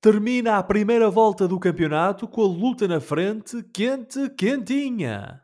Termina a primeira volta do campeonato com a luta na frente quente, quentinha.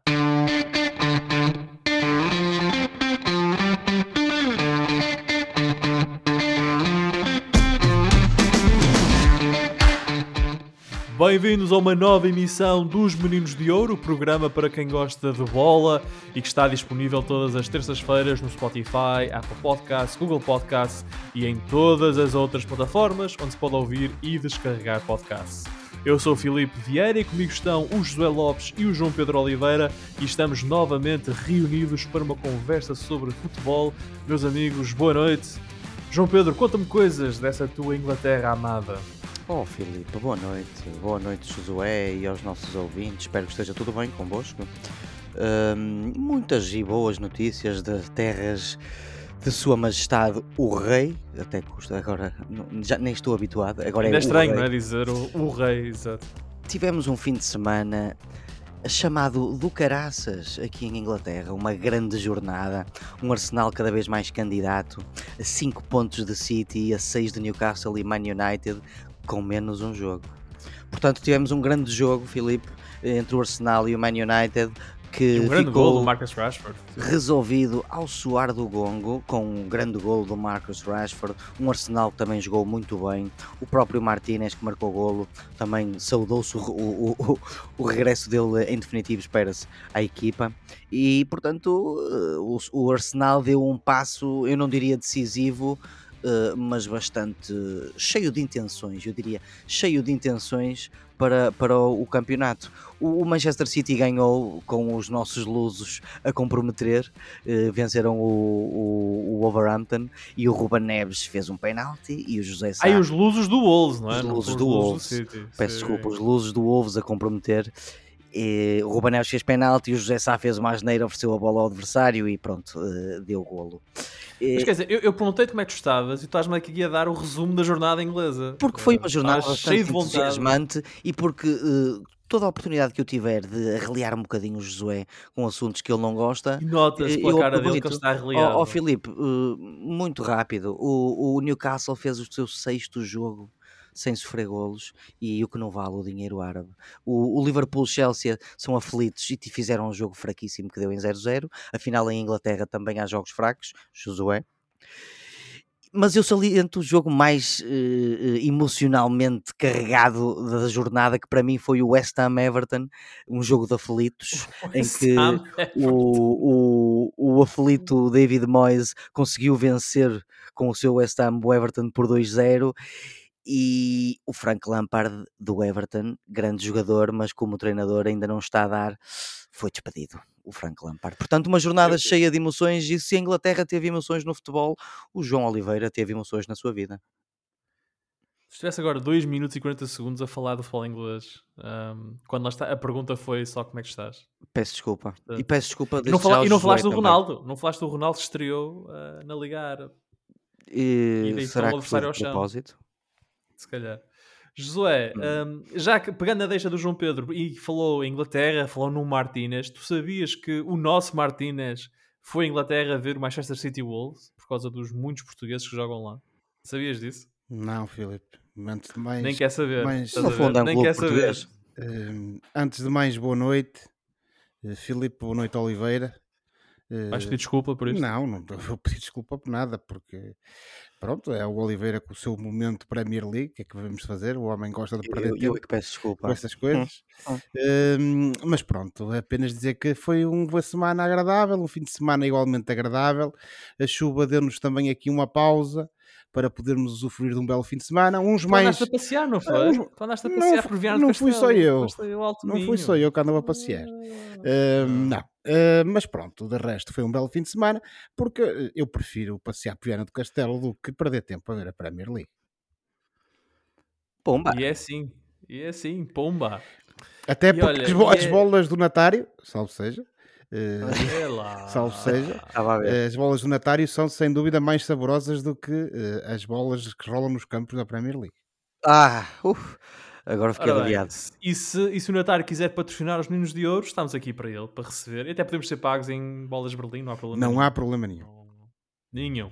Bem-vindos a uma nova emissão dos Meninos de Ouro, programa para quem gosta de bola e que está disponível todas as terças-feiras no Spotify, Apple Podcasts, Google Podcasts e em todas as outras plataformas onde se pode ouvir e descarregar podcasts. Eu sou o Filipe Vieira e comigo estão o José Lopes e o João Pedro Oliveira e estamos novamente reunidos para uma conversa sobre futebol. Meus amigos, boa noite. João Pedro, conta-me coisas dessa tua Inglaterra amada. Oh Filipe, boa noite, boa noite Josué e aos nossos ouvintes, espero que esteja tudo bem convosco. Hum, muitas e boas notícias de terras de Sua Majestade o Rei, até custa agora, já nem estou habituado, agora Ainda é é estranho, não é? Dizer o, o rei, exato. Tivemos um fim de semana chamado do Caraças aqui em Inglaterra, uma grande jornada, um Arsenal cada vez mais candidato, a 5 pontos de City a 6 de Newcastle e Man United, com menos um jogo. Portanto, tivemos um grande jogo, Filipe, entre o Arsenal e o Man United, que um grande ficou gol do Marcus Rashford. resolvido ao soar do gongo, com um grande gol do Marcus Rashford, um Arsenal que também jogou muito bem, o próprio Martínez que marcou golo, também saudou-se o, o- o- o regresso dele em definitivo, espera-se, à equipa, e portanto eh, o, o Arsenal deu um passo, eu não diria decisivo, eh, mas bastante cheio de intenções, eu diria, cheio de intenções para, para o, o campeonato. O, o Manchester City ganhou com os nossos lusos a comprometer, eh, venceram o, o, Wolverhampton e o Ruben Neves fez um penalti e o José Sá, Aí os lusos do Wolves, não é? Os Não lusos são do os Wolves. City. peço Sim. desculpa, os lusos do Wolves a comprometer. E o Ruben Neves fez penalti e o José Sá fez uma asneira, ofereceu a bola ao adversário e pronto, eh, deu golo. Eh, Mas quer dizer, eu, eu perguntei-te como é que tu estavas e tu estás-me aqui a dar o resumo da jornada inglesa. Porque foi Eh, uma jornada cheio de entusiasmante e porque eh, toda a oportunidade que eu tiver de arreliar um bocadinho o Josué com assuntos que ele não gosta, nota-se eh, pela eu cara dele que ele está Ó arreliado. ó, Filipe, eh, muito rápido, o, o Newcastle fez o seu sexto jogo sem sofrer golos e o que não vale o dinheiro árabe. O, o Liverpool-Chelsea são aflitos e te fizeram um jogo fraquíssimo que deu em 0-0. Afinal, em Inglaterra também há jogos fracos, Josué. Mas eu saliento o jogo mais eh, eh, emocionalmente carregado da jornada, que para mim foi o West Ham Everton, um jogo de aflitos, em que o, o, o aflito David Moyes conseguiu vencer com o seu West Ham o Everton por 2-0 e o Frank Lampard do Everton, grande jogador, mas como treinador ainda não está a dar, foi despedido. O Frank Lampard. Portanto, uma jornada Eu- cheia de emoções. E se a Inglaterra teve emoções no futebol, o João Oliveira teve emoções na sua vida. Se estivesse agora 2 minutos e 40 segundos a falar do futebol inglês, ahm, quando lá está, a pergunta foi só como é que estás. Peço desculpa. E Portanto, peço desculpa E não, fala- e não falaste do também. Ronaldo, não falaste do Ronaldo que estreou ah, na Liga Árabe, E deitou será que foi de propósito? Se calhar. Josué, Hum. ahm, já que pegando a deixa do João Pedro e falou em Inglaterra, falou no Martínez, tu sabias que o nosso Martínez foi à Inglaterra ver o Manchester City Wolves por causa dos muitos portugueses que jogam lá? Sabias disso? Não, Filipe. Antes de mais, Nem quer saber. é um Nem quer saber. eh, antes de mais, boa noite. Eh, Filipe, boa noite, Oliveira. Eh, Vais pedir desculpa por isto? Não, não vou pedir desculpa por nada, porque pronto, é o Oliveira com o seu momento Premier League, o que é que vamos fazer? O homem gosta de perder Eu, eu tempo é que peço desculpa. com essas coisas. hum. Eh, mas pronto, apenas dizer que foi uma semana agradável, um fim de semana igualmente agradável. A chuva deu-nos também aqui uma pausa para podermos usufruir de um belo fim de semana. Uns Tu mais. andaste a passear, não foi? uns- Tu andaste a Não passear fu- por Viana não fui só eu. Não fui só eu que andava a passear. Ah. Uh, não, Uh, mas pronto, de resto foi um belo fim de semana, porque eu prefiro passear por Viana do Castelo do que perder tempo a ver a Premier League. Pomba. E é assim, e é assim, pomba. Até E porque olha, as, bo- e as é- bolas do Natário, salvo seja, uh. Salve seja. Estava a ver. as bolas do Natário são sem dúvida mais saborosas do que uh, as bolas que rolam nos campos da Premier League. Ah, uf, agora fiquei aliviado. e, se, e se o Natário quiser patrocinar os Meninos de Ouro, estamos aqui para ele, para receber. E até podemos ser pagos em bolas de Berlim, não há problema Não nenhum. há problema nenhum. Nenhum.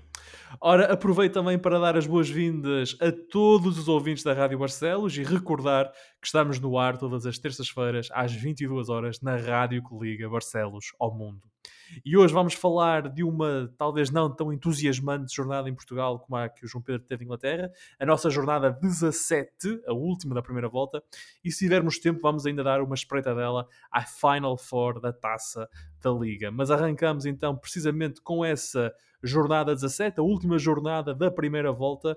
Ora, aproveito também para dar as boas-vindas a todos os ouvintes da Rádio Barcelos e recordar que estamos no ar todas as terças-feiras às 22 horas na rádio que liga Barcelos ao mundo. E hoje vamos falar de uma talvez não tão entusiasmante jornada em Portugal como a que o João Pedro teve em Inglaterra, a nossa jornada 17, a última da primeira volta, e se tivermos tempo vamos ainda dar uma espreita dela à Final Four da taça da Liga. Mas arrancamos então precisamente com essa jornada 17, a última jornada da primeira volta,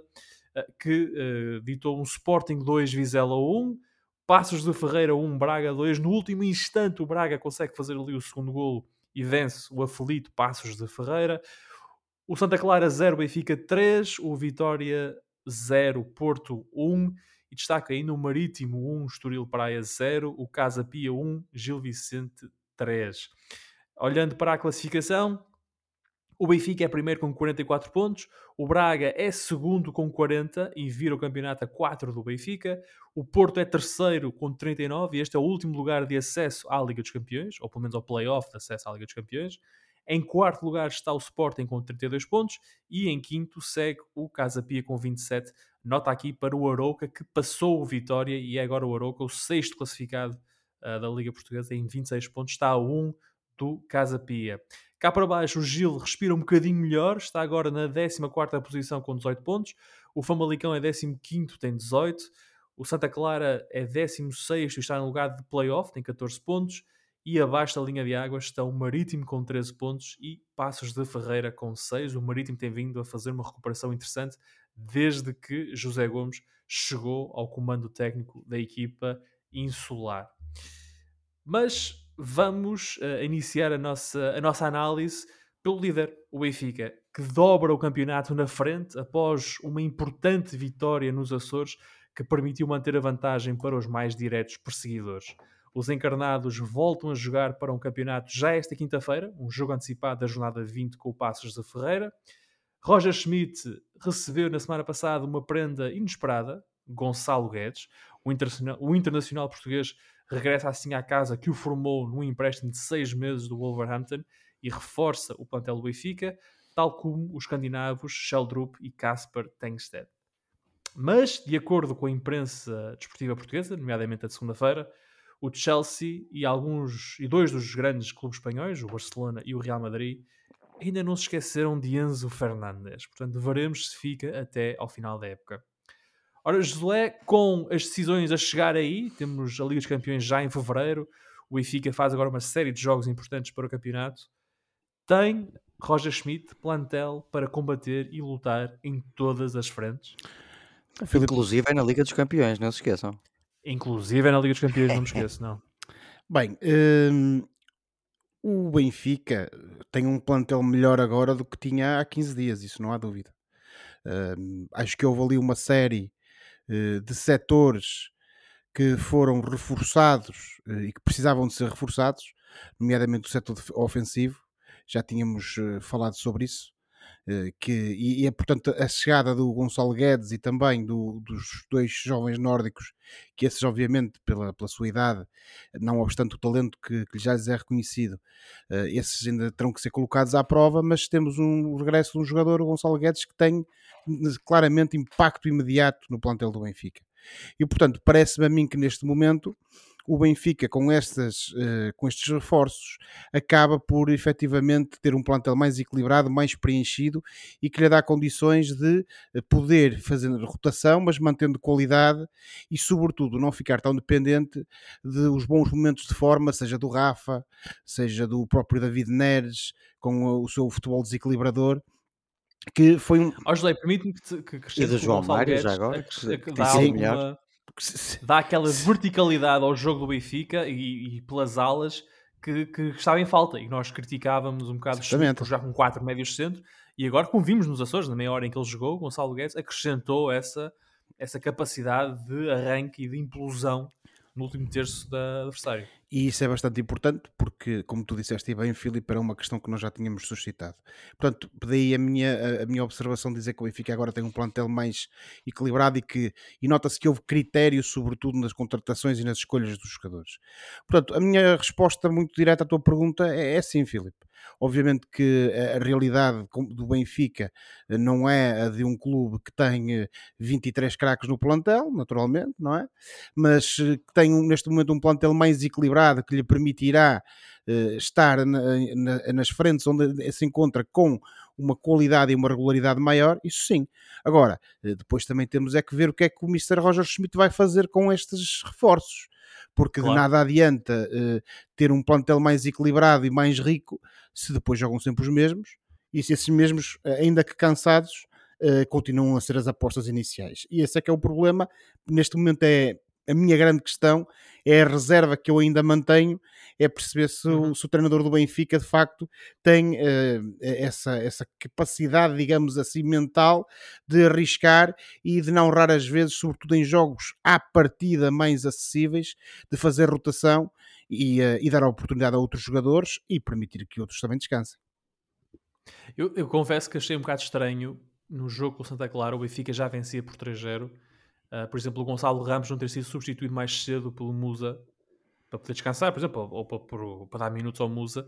eh, que uh, ditou um Sporting 2, Vizela 1, Passos de Ferreira 1, Braga 2. No último instante, o Braga consegue fazer ali o segundo golo e vence o aflito Passos de Ferreira. O Santa Clara 0, Benfica 3, o Vitória 0, Porto 1 e destaca ainda o Marítimo 1, Estoril Praia 0, o Casa Pia 1, Gil Vicente 3. Olhando para a classificação, o Benfica é primeiro com 44 pontos, o Braga é segundo com 40 e vira o campeonato a 4 do Benfica, o Porto é terceiro com 39 e este é o último lugar de acesso à Liga dos Campeões, ou pelo menos ao play-off de acesso à Liga dos Campeões. Em quarto lugar está o Sporting com 32 pontos e em quinto segue o Casa Pia com 27. Nota aqui para o Arouca que passou o Vitória e é agora o Arouca o sexto classificado uh, da Liga Portuguesa em 26 pontos, está a 1 do Casa Pia. Cá para baixo, o Gil respira um bocadinho melhor, está agora na 14 posição com 18 pontos. O Famalicão é 15, tem 18. O Santa Clara é 16 e está no lugar de playoff, tem 14 pontos. E abaixo da linha de água está o Marítimo com 13 pontos e Passos de Ferreira com 6. O Marítimo tem vindo a fazer uma recuperação interessante desde que José Gomes chegou ao comando técnico da equipa insular. Mas vamos uh, iniciar a nossa, a nossa análise pelo líder, o Benfica, que dobra o campeonato na frente após uma importante vitória nos Açores que permitiu manter a vantagem para os mais diretos perseguidores. Os encarnados voltam a jogar para um campeonato já esta quinta-feira, um jogo antecipado da jornada 20 com o Passos de Ferreira. Roger Schmidt recebeu na semana passada uma prenda inesperada, Gonçalo Guedes, o internacional, o internacional português regressa assim à casa que o formou num empréstimo de seis meses do Wolverhampton e reforça o plantel do Benfica, tal como os escandinavos Sheldrup e Casper Tengsted. Mas, de acordo com a imprensa desportiva portuguesa, nomeadamente a de segunda-feira, o Chelsea e alguns e dois dos grandes clubes espanhóis, o Barcelona e o Real Madrid, ainda não se esqueceram de Enzo Fernandes. Portanto, veremos se fica até ao final da época. Ora, Josué, com as decisões a chegar aí, temos a Liga dos Campeões já em fevereiro, o Benfica faz agora uma série de jogos importantes para o campeonato. Tem Roger Schmidt plantel para combater e lutar em todas as frentes? Inclusive é na Liga dos Campeões, não se esqueçam. Inclusive é na Liga dos Campeões, não me esqueço, não. Bem, hum, o Benfica tem um plantel melhor agora do que tinha há 15 dias, isso não há dúvida. Hum, acho que houve ali uma série de setores que foram reforçados eh, e que precisavam de ser reforçados, nomeadamente o setor ofensivo, já tínhamos eh, falado sobre isso. Que, e, é portanto a chegada do Gonçalo Guedes e também do, dos dois jovens nórdicos, que esses obviamente pela, pela sua idade, não obstante o talento que, que já lhes é reconhecido, esses ainda terão que ser colocados à prova, mas temos um regresso de um jogador, o Gonçalo Guedes, que tem claramente impacto imediato no plantel do Benfica. E portanto, parece-me a mim que neste momento o Benfica, com, estas, uh, com estes reforços, acaba por efetivamente ter um plantel mais equilibrado, mais preenchido e que lhe dá condições de eh, poder fazer rotação, mas mantendo qualidade e, sobretudo, não ficar tão dependente dos de bons momentos de forma, seja do Rafa, seja do próprio David Neres, com o seu futebol desequilibrador que foi um. Ó José, permite-me que, que, que E do João Mário, já agora, que, que dá, alguma, dá aquela verticalidade ao jogo do Benfica e, e pelas alas que, que, estava em falta. E nós criticávamos um bocado por jogar com quatro médios centro e agora, como vimos nos Açores, na meia hora em que ele jogou, Gonçalo Guedes acrescentou essa, essa capacidade de arranque e de implosão no último terço da adversário. E isso é bastante importante porque, como tu disseste bem, Filipe, era uma questão que nós já tínhamos suscitado. Portanto, daí a minha, a minha observação dizer que o Benfica agora tem um plantel mais equilibrado e que e nota-se que houve critério, sobretudo nas contratações e nas escolhas dos jogadores. Portanto, a minha resposta muito direta à tua pergunta é, é sim, Filipe. Obviamente que a, realidade do Benfica eh, não é a de um clube que tem 23 craques no plantel, naturalmente, não é? Mas que tem neste momento um plantel mais equilibrado que lhe permitirá estar na, na, nas frentes onde se encontra com uma qualidade e uma regularidade maior, isso sim. Agora, depois também temos é que ver o que é que o Mr. Roger Schmidt vai fazer com estes reforços porque claro. de nada adianta uh, ter um plantel mais equilibrado e mais rico se depois jogam sempre os mesmos e se esses mesmos, eh, ainda que cansados, uh, continuam a ser as apostas iniciais. E esse é que é o problema. Neste momento é a minha grande questão é a reserva que eu ainda mantenho, é perceber se, uhum. o, se o treinador do Benfica de facto tem uh, essa, essa capacidade, digamos assim, mental de arriscar e de não raras vezes, sobretudo em jogos à partida mais acessíveis, de fazer rotação e, uh, e dar a oportunidade a outros jogadores e permitir que outros também descansem. Eu, eu confesso que achei um bocado estranho no jogo com o Santa Clara, o Benfica já vencia por 3-0 Uh, por exemplo, o Gonçalo Ramos não ter sido substituído mais cedo pelo Musa para poder descansar, por exemplo, ou, ou para, para, para, dar minutos ao Musa.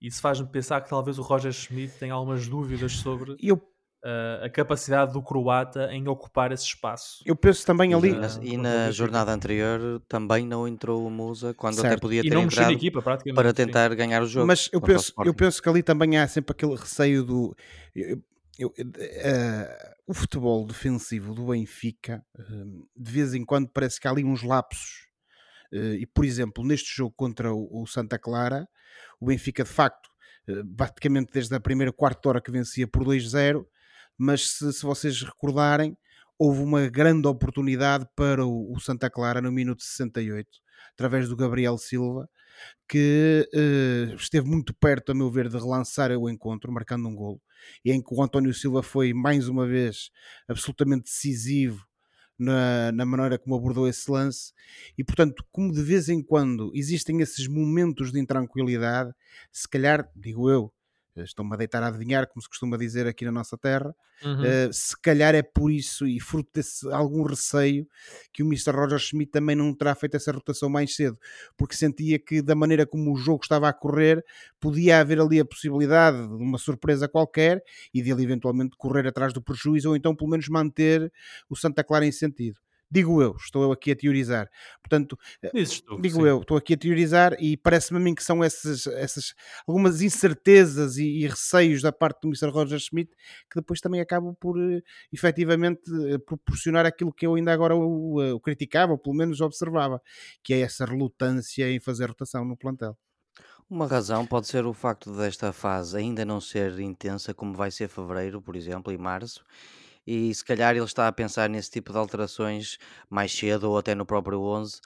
Isso faz-me pensar que talvez o Roger Schmidt tenha algumas dúvidas sobre eu... uh, a capacidade do croata em ocupar esse espaço. Eu penso também ali. E na, e na jornada anterior também não entrou o Musa, quando certo. até podia ter e não entrado equipa, para tentar sim. ganhar o jogo. Mas eu penso, eu penso que ali também há sempre aquele receio do. Eu, eu, uh, o futebol defensivo do Benfica, uh, de vez em quando parece que há ali uns lapsos. Uh, e, por exemplo, neste jogo contra o, o Santa Clara, o Benfica, de facto, praticamente desde a primeira quarta hora que vencia por 2-0, mas se, se, vocês recordarem, houve uma grande oportunidade para o, o, Santa Clara no minuto 68, através do Gabriel Silva, que uh, esteve muito perto, a meu ver, de relançar o encontro, marcando um golo, e em que o António Silva foi, mais uma vez, absolutamente decisivo na, na maneira como abordou esse lance, e portanto, como de vez em quando existem esses momentos de intranquilidade, se calhar, digo eu, estão-me a deitar a adivinhar, como se costuma dizer aqui na nossa terra. Uhum. Uh, se calhar é por isso e fruto desse algum receio que o Mr. Roger Schmidt também não terá feito essa rotação mais cedo, porque sentia que da maneira como o jogo estava a correr, podia haver ali a possibilidade de uma surpresa qualquer e de ele eventualmente correr atrás do prejuízo ou então pelo menos manter o Santa Clara em sentido. Digo eu, estou eu aqui a teorizar. Portanto, eh, tu, digo sim. eu, estou aqui a teorizar e parece-me a mim que são essas, essas algumas incertezas e, e, receios da parte do Mr. Roger Schmidt que depois também acabam por uh, efetivamente uh, proporcionar aquilo que eu ainda agora o, o criticava, ou pelo menos observava, que é essa relutância em fazer rotação no plantel. Uma razão pode ser o facto desta fase ainda não ser intensa, como vai ser fevereiro, por exemplo, e março, e se calhar ele está a pensar nesse tipo de alterações mais cedo ou até no próprio 11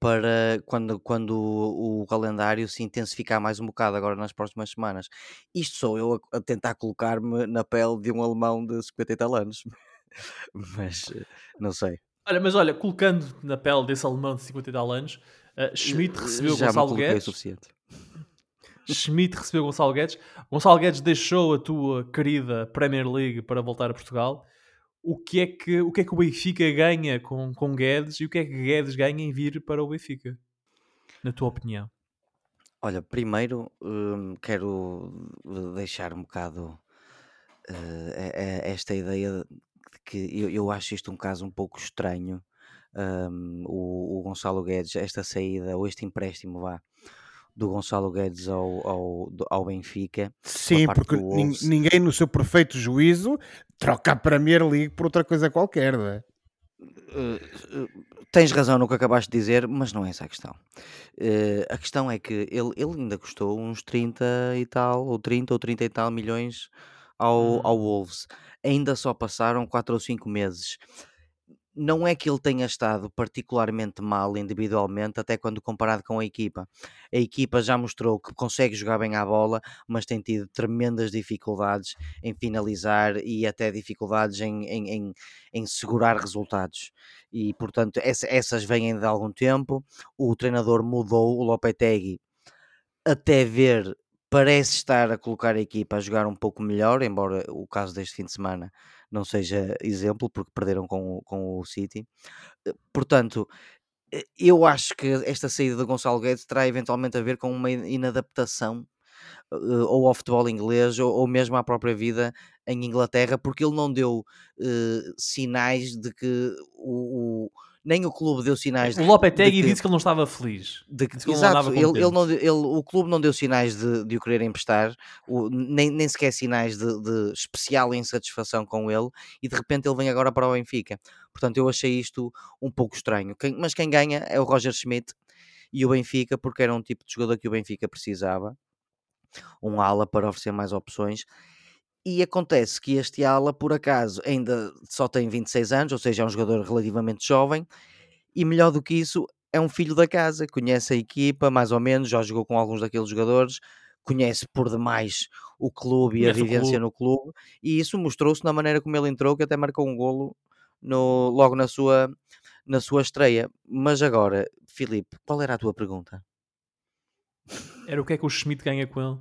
para quando, quando o, o calendário se intensificar mais um bocado agora nas próximas semanas. Isto sou eu a, a tentar colocar-me na pele de um alemão de 50 e tal anos, mas eh, não sei. Olha, mas olha, colocando na pele desse alemão de 50 e tal anos, uh, Schmidt recebeu Já Gonçalo Guedes. O suficiente. Schmidt recebeu Gonçalo Guedes. Gonçalo Guedes deixou a tua querida Premier League para voltar a Portugal o que é que o, que é que o Benfica ganha com, com Guedes e o que é que Guedes ganha em vir para o Benfica, na tua opinião? Olha, primeiro hum, quero deixar um bocado uh, esta ideia de que eu, eu, acho isto um caso um pouco estranho. Um, o, o, Gonçalo Guedes, esta saída ou este empréstimo vá do Gonçalo Guedes ao, ao, ao Benfica. Sim, porque ninguém no seu perfeito juízo troca a Premier League por outra coisa qualquer, não é? Uh, uh, tens razão no que acabaste de dizer, mas não é essa a questão. Uh, a questão é que ele, ele ainda custou uns 30 e tal, ou 30 ou 30 e tal milhões ao, hum. ao Wolves. Ainda só passaram 4 ou 5 meses não é que ele tenha estado particularmente mal individualmente, até quando comparado com a equipa. A equipa já mostrou que consegue jogar bem à bola, mas tem tido tremendas dificuldades em finalizar e até dificuldades em, em, em, em segurar resultados. E portanto, essa, essas vêm de algum tempo. O treinador mudou, o Lopetegui, até ver parece estar a colocar a equipa a jogar um pouco melhor, embora o caso deste fim de semana não seja exemplo, porque perderam com, com o City. Eh, portanto, eh, eu acho que esta saída do Gonçalo Guedes terá eventualmente a ver com uma inadaptação uh, ou ao futebol inglês ou, ou, mesmo à própria vida em Inglaterra, porque ele não deu uh, sinais de que o, o nem o clube deu sinais. O Lopetegui disse que ele não estava feliz. De, que exato, ele, ele, não, ele, o clube não deu sinais de, de o querer emprestar, o, nem, nem sequer sinais de, de, especial insatisfação com ele, e de repente ele vem agora para o Benfica. Portanto, eu achei isto um pouco estranho. Quem, mas quem ganha é o Roger Schmidt e o Benfica, porque era um tipo de jogador que o Benfica precisava. Um ala para oferecer mais opções. E acontece que este ala, por acaso, ainda só tem 26 anos, ou seja, é um jogador relativamente jovem, e melhor do que isso, é um filho da casa, conhece a equipa, mais ou menos, já jogou com alguns daqueles jogadores, conhece por demais o clube e a vivência clube. no clube, e isso mostrou-se na maneira como ele entrou, que até marcou um golo no, logo na sua, na sua estreia. Mas agora, Filipe, qual era a tua pergunta? Era o que é que o Schmidt ganha com ele?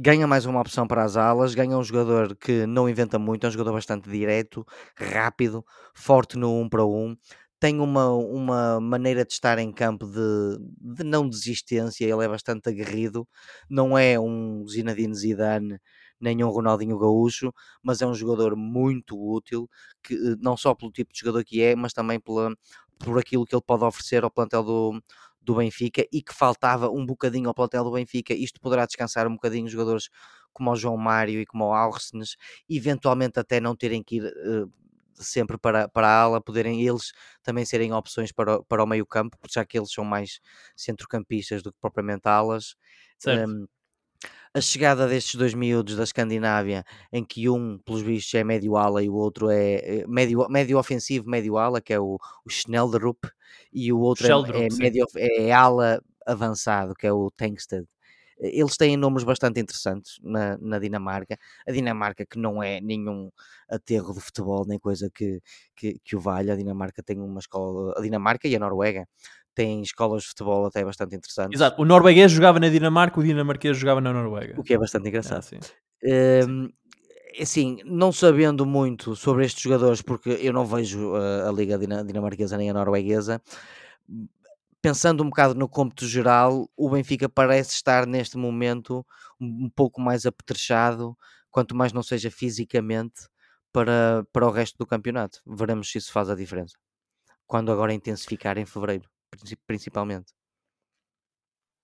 Ganha mais uma opção para as alas, ganha um jogador que não inventa muito, é um jogador bastante direto, rápido, forte no um para um, tem uma, uma maneira de estar em campo de, de não desistência, ele é bastante aguerrido, não é um Zinedine Zidane nem um Ronaldinho Gaúcho, mas é um jogador muito útil, que, eh, não só pelo tipo de jogador que é, mas também pela, por aquilo que ele pode oferecer ao plantel do, do Benfica e que faltava um bocadinho ao plantel do Benfica. Isto poderá descansar um bocadinho jogadores como o João Mário e como o Alcenes, eventualmente até não terem que ir uh, sempre para, para a ala, poderem eles também serem opções para, para o meio campo, já que eles são mais centrocampistas do que propriamente alas. Certo. Um, a chegada destes dois miúdos da Escandinávia, em que um, pelos vistos, é médio ala e o outro é, é médio, médio ofensivo, médio ala, que é o, o Schnelderup, e o outro é, é, médio, é ala avançado, que é o Tankstead. Eles têm nomes bastante interessantes na, na, Dinamarca. A Dinamarca, que não é nenhum aterro de futebol, nem coisa que, que, que o valha. A Dinamarca tem uma escola. A Dinamarca e a Noruega têm escolas de futebol até bastante interessantes. Exato, o norueguês jogava na Dinamarca, o dinamarquês jogava na Noruega. O que é bastante engraçado. É, um, assim, não sabendo muito sobre estes jogadores, porque eu não vejo uh, a liga dinamarquesa nem a norueguesa, pensando um bocado no cômputo geral, o Benfica parece estar neste momento um pouco mais apetrechado, quanto mais não seja fisicamente, para, para o resto do campeonato. Veremos se isso faz a diferença. Quando agora intensificar em fevereiro principalmente.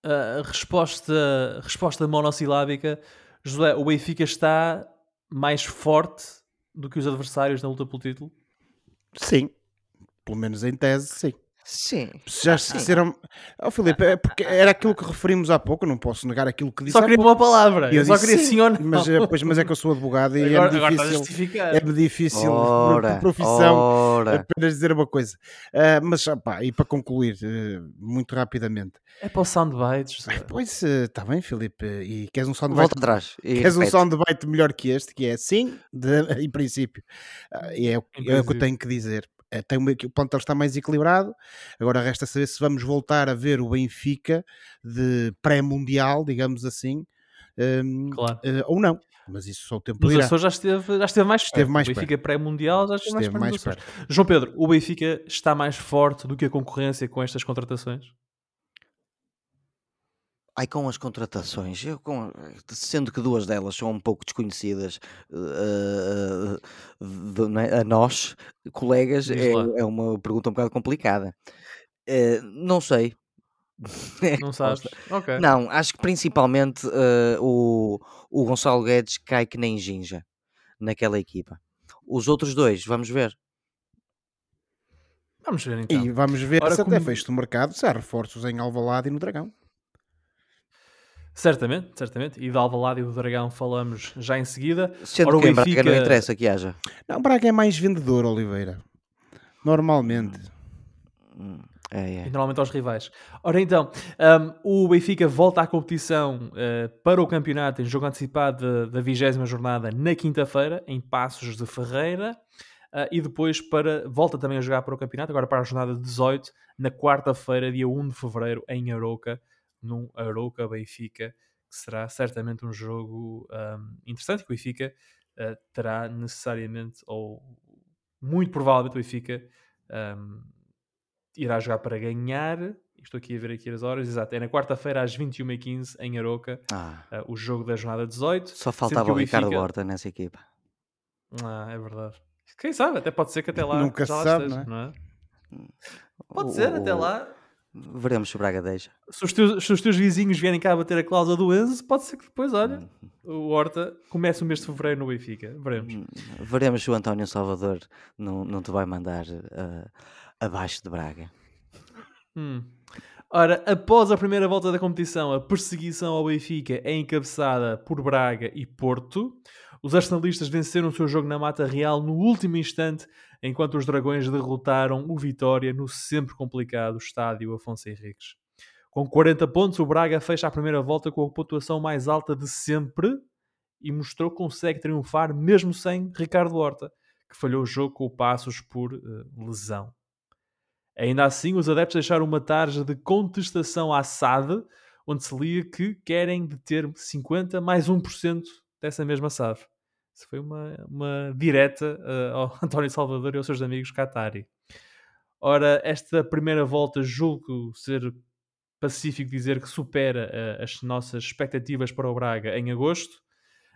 A resposta, resposta monossilábica, José, o Benfica está mais forte do que os adversários na luta pelo título? Sim, pelo menos em tese, sim. Sim. Já se disseram. Oh, Filipe, é porque era aquilo que referimos há pouco, não posso negar aquilo que disse. Só queria uma palavra. Eu, eu só queria sim, sim ou não. Mas, é, pois, mas é que eu sou advogado e agora, é difícil. É difícil ora, por profissão ora. apenas dizer uma coisa. Uh, mas pá, e para concluir, uh, muito rapidamente. É para o soundbite. Pois está bem, Filipe. E queres um soundbite? Volta atrás. Queres repete. um soundbite melhor que este, que é sim, de, em princípio. Uh, e é, é o que eu tenho que dizer. Eh, tem uma, o plantel está mais equilibrado. Agora resta saber se vamos voltar a ver o Benfica de pré-mundial, digamos assim, um, claro. uh, ou não. Mas isso só o tempo dirá. já esteve, já esteve mais esteve perto. Mais o Benfica pré-mundial já esteve, esteve mais, perto. João Pedro, o Benfica está mais forte do que a concorrência com estas contratações? Ai, com as contratações, eu com- sendo que duas delas são um pouco desconhecidas eh, de- né, a nós, colegas, é, é uma pergunta um bocado complicada. Eh, não sei. É Não sabes? Ok. Não, acho que principalmente eh, o, o Gonçalo Guedes cai que nem ginja naquela equipa. Os outros dois, vamos ver. Vamos ver então. E vamos ver Ora, se até como- fecho do mercado se há reforços em Alvalade e no Dragão. Certamente, certamente. E do Alvalade e do Dragão falamos já em seguida. Sendo Ora, que Benfica... Braga não interessa que haja. Não, Braga é mais vendedor, Oliveira. Normalmente. Hum, é, é. E normalmente aos rivais. Ora então, um, o Benfica volta à competição uh, para o campeonato em jogo antecipado da vigésima jornada na quinta-feira, em Passos de Ferreira. Uh, e depois para, volta também a jogar para o campeonato, agora para a jornada 18, na quarta-feira, dia 1 de fevereiro, em Aroca num Arouca Benfica, que será certamente um jogo um, interessante que o Benfica uh, terá necessariamente, ou muito provavelmente o Benfica um, irá jogar para ganhar, Estou aqui a ver aqui as horas, exato. É na quarta-feira às 21h15 em Aroca, Ah, uh, o jogo da jornada 18. só faltava o Ricardo Benfica- Horta nessa equipa. Ah, é verdade. Quem sabe, até pode ser que até lá Nunca se sabe, esteja, não é? não é? Pode O- ser, até lá. Veremos se o Braga deixa. Se os, teus, se os teus vizinhos vierem cá bater a cláusula do Enzo, pode ser que depois, olha, o Horta comece o mês de fevereiro no Benfica. Veremos. Hum, Veremos se o António Salvador não, não te vai mandar ah, abaixo de Braga. Hum. Ora, após a primeira volta da competição, a perseguição ao Benfica é encabeçada por Braga e Porto. Os arsenalistas venceram o seu jogo na Mata Real no último instante, enquanto os Dragões derrotaram o Vitória no sempre complicado estádio Afonso Henriques. Com 40 pontos, o Braga fecha a primeira volta com a pontuação mais alta de sempre e mostrou que consegue triunfar mesmo sem Ricardo Horta, que falhou o jogo com Passos por eh, lesão. Ainda assim, os adeptos deixaram uma tarja de contestação à SAD, onde se lia que querem deter 50 mais 1% dessa mesma SAD. Isso foi uma, uma direta eh, ao António Salvador e aos seus amigos Qatari. Ora, esta primeira volta julgo ser pacífico dizer que supera eh, as nossas expectativas para o Braga em agosto.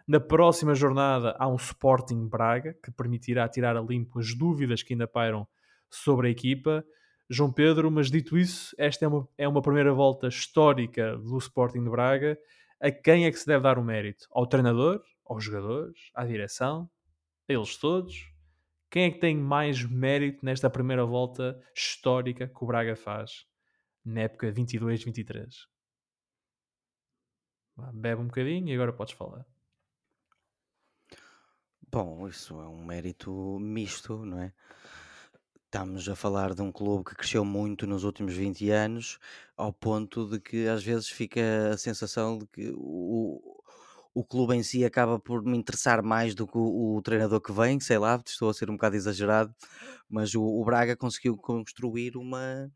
Na próxima jornada há um Sporting Braga que permitirá tirar a limpo as dúvidas que ainda pairam sobre a equipa. João Pedro, mas dito isso, esta é uma, é uma primeira volta histórica do Sporting de Braga. A quem é que se deve dar o mérito? Ao treinador? Aos jogadores? À direção? A eles todos? Quem é que tem mais mérito nesta primeira volta histórica que o Braga faz na época 22-23? Vá, Bebe um bocadinho e agora podes falar. Bom, isso é um mérito misto, não é? Estamos a falar de um clube que cresceu muito nos últimos 20 anos, ao ponto de que às vezes fica a sensação de que o, o clube em si acaba por me interessar mais do que o, o treinador que vem, sei lá, estou a ser um bocado exagerado, mas o, o Braga conseguiu construir uma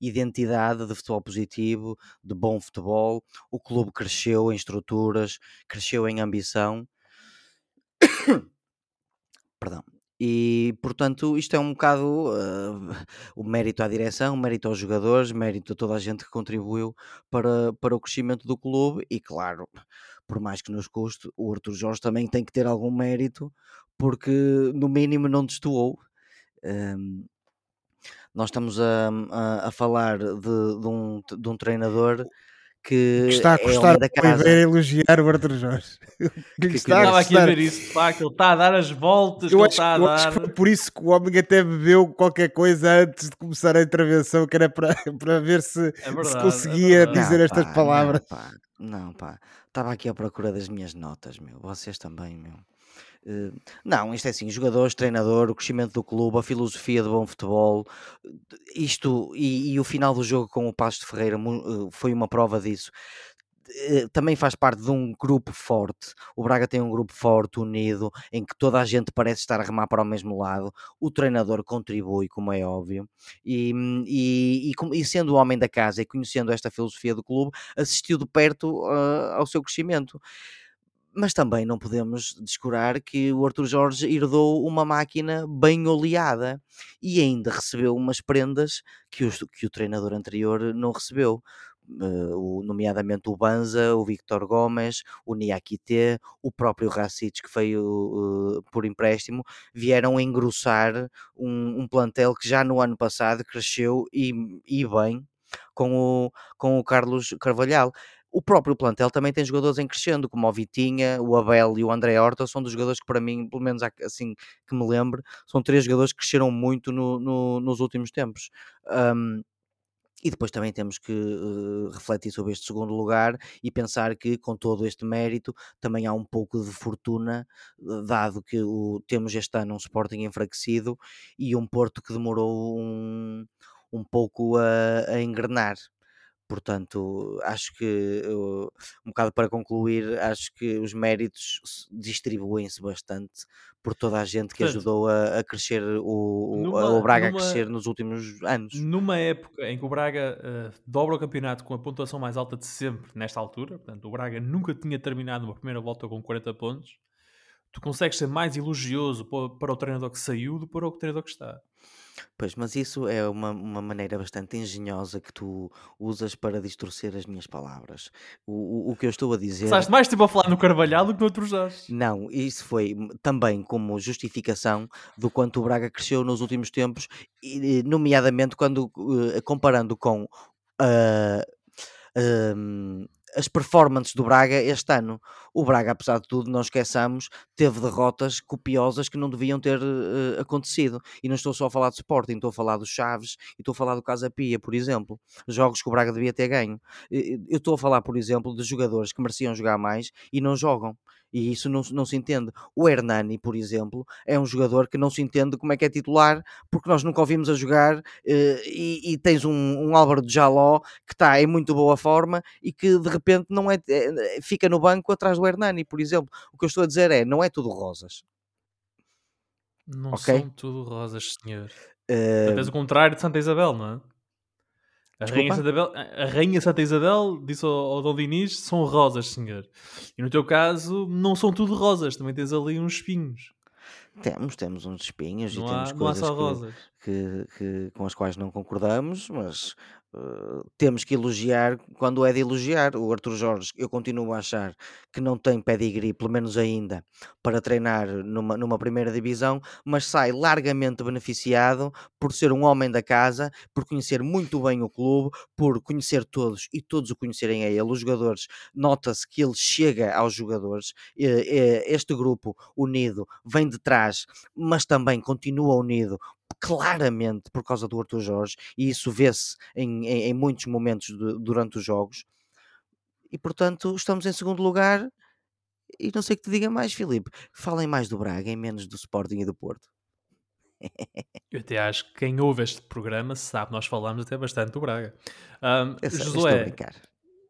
identidade de futebol positivo, de bom futebol. O clube cresceu em estruturas, cresceu em ambição. Perdão. E, portanto, isto é um bocado uh, o mérito à direção, o mérito aos jogadores, mérito a toda a gente que contribuiu para, para o crescimento do clube e, claro, por mais que nos custe, o Arthur Jorge também tem que ter algum mérito, porque no mínimo não destoou. Um, nós estamos a, a, a falar de, de, um, de um treinador que, Que está a é custar da a casa. Oliveira elogiar o Arthur Jorge. Que lhe Que está a Estava aqui a ver isso, de facto, ele está a dar as voltas que Eu ele acho, está a eu acho dar. que foi por isso que o homem até bebeu qualquer coisa antes de começar a intervenção, que era para, para ver se, É verdade, se é conseguia verdade. dizer Não, estas pá, palavras. Não, pá, não, pá. Estava aqui à procura das minhas notas, meu. Vocês também, meu. Eh, não, isto é assim: jogadores, treinador, o crescimento do clube, a filosofia de bom futebol, eh, isto e, e o final do jogo com o Pasto de Ferreira eh, foi uma prova disso. Eh, Também faz parte de um grupo forte. O Braga tem um grupo forte, unido, em que toda a gente parece estar a remar para o mesmo lado. O treinador contribui, como é óbvio, e, e, e, e sendo o homem da casa e conhecendo esta filosofia do clube, assistiu de perto ah, ao seu crescimento. Mas também não podemos descurar que o Arthur Jorge herdou uma máquina bem oleada e ainda recebeu umas prendas que, os- que o treinador anterior não recebeu. Eh, o- nomeadamente o Banza, o Victor Gomes, o Niakite, o próprio Racic que veio eh, por empréstimo, vieram engrossar um, um plantel que já no ano passado cresceu e, e bem com o, com o Carlos Carvalhal. O próprio plantel também tem jogadores em crescendo, como o Vitinha, o Abel e o André Horta, são dos jogadores que para mim, pelo menos assim que me lembro, são três jogadores que cresceram muito no- no- nos últimos tempos. Ahm, e depois também temos que eh, refletir sobre este segundo lugar e pensar que, com todo este mérito, também há um pouco de fortuna, eh, dado que o, temos este ano um Sporting enfraquecido e um Porto que demorou um, um pouco a, a engrenar. Portanto, acho que, um bocado para concluir, acho que os méritos se- distribuem-se bastante por toda a gente que Portanto, ajudou a, a crescer o, numa- o Braga numa- a crescer nos últimos anos. Numa época em que o Braga eh, dobra o campeonato com a pontuação mais alta de sempre nesta altura, portanto, o Braga nunca tinha terminado uma primeira volta com 40 pontos, tu consegues ser mais elogioso pa- para o treinador que saiu do que para o treinador que está. Pois, mas isso é uma, uma maneira bastante engenhosa que tu usas para distorcer as minhas palavras. O, o, o que eu estou a dizer. Passaste mais tempo a falar no Carvalhal do que no outros Jorge. Não, isso foi também como justificação do quanto o Braga cresceu nos últimos tempos, e, nomeadamente quando uh, comparando com uh, uh, as performances do Braga este ano. O Braga, apesar de tudo, não esqueçamos, teve derrotas copiosas que não deviam ter uh, acontecido. E não estou só a falar de Sporting, estou a falar dos Chaves e estou a falar do Casa Pia, por exemplo. Jogos que o Braga devia ter ganho. Eu estou a falar, por exemplo, de jogadores que mereciam jogar mais e não jogam e isso não, não se entende. O Hernani, por exemplo, é um jogador que não se entende como é que é titular, porque nós nunca ouvimos a jogar eh, e, e, tens um, um Álvaro de Jaló que está em muito boa forma e que de repente não é, é, fica no banco atrás do Hernani, por exemplo. O que eu estou a dizer é, não é tudo rosas. Não okay? são tudo rosas, senhor. Uh... Tens o contrário de Santa Isabel, não é? A Rainha, Santa Isabel, a Rainha Santa Isabel disse ao, ao Dom Dinis: são rosas, senhor. E no teu caso, não são tudo rosas, também tens ali uns espinhos. Temos, temos uns espinhos não e temos há, coisas que, que, que, com as quais não concordamos, mas temos que elogiar quando é de elogiar. O Arthur Jorge, eu continuo a achar que não tem pedigree, pelo menos ainda, para treinar numa, numa primeira divisão, mas sai largamente beneficiado por ser um homem da casa, por conhecer muito bem o clube, por conhecer todos e todos o conhecerem a ele. Os jogadores, nota-se que ele chega aos jogadores. Este grupo unido vem de trás, mas também continua unido claramente por causa do Arthur Jorge, e isso vê-se em, em, em, muitos momentos de, durante os jogos. E portanto, estamos em segundo lugar. E não sei o que te diga mais, Filipe. Falem mais do Braga e menos do Sporting e do Porto. Eu até acho que quem ouve este programa sabe, nós falamos até bastante do Braga. Um, eu Josué,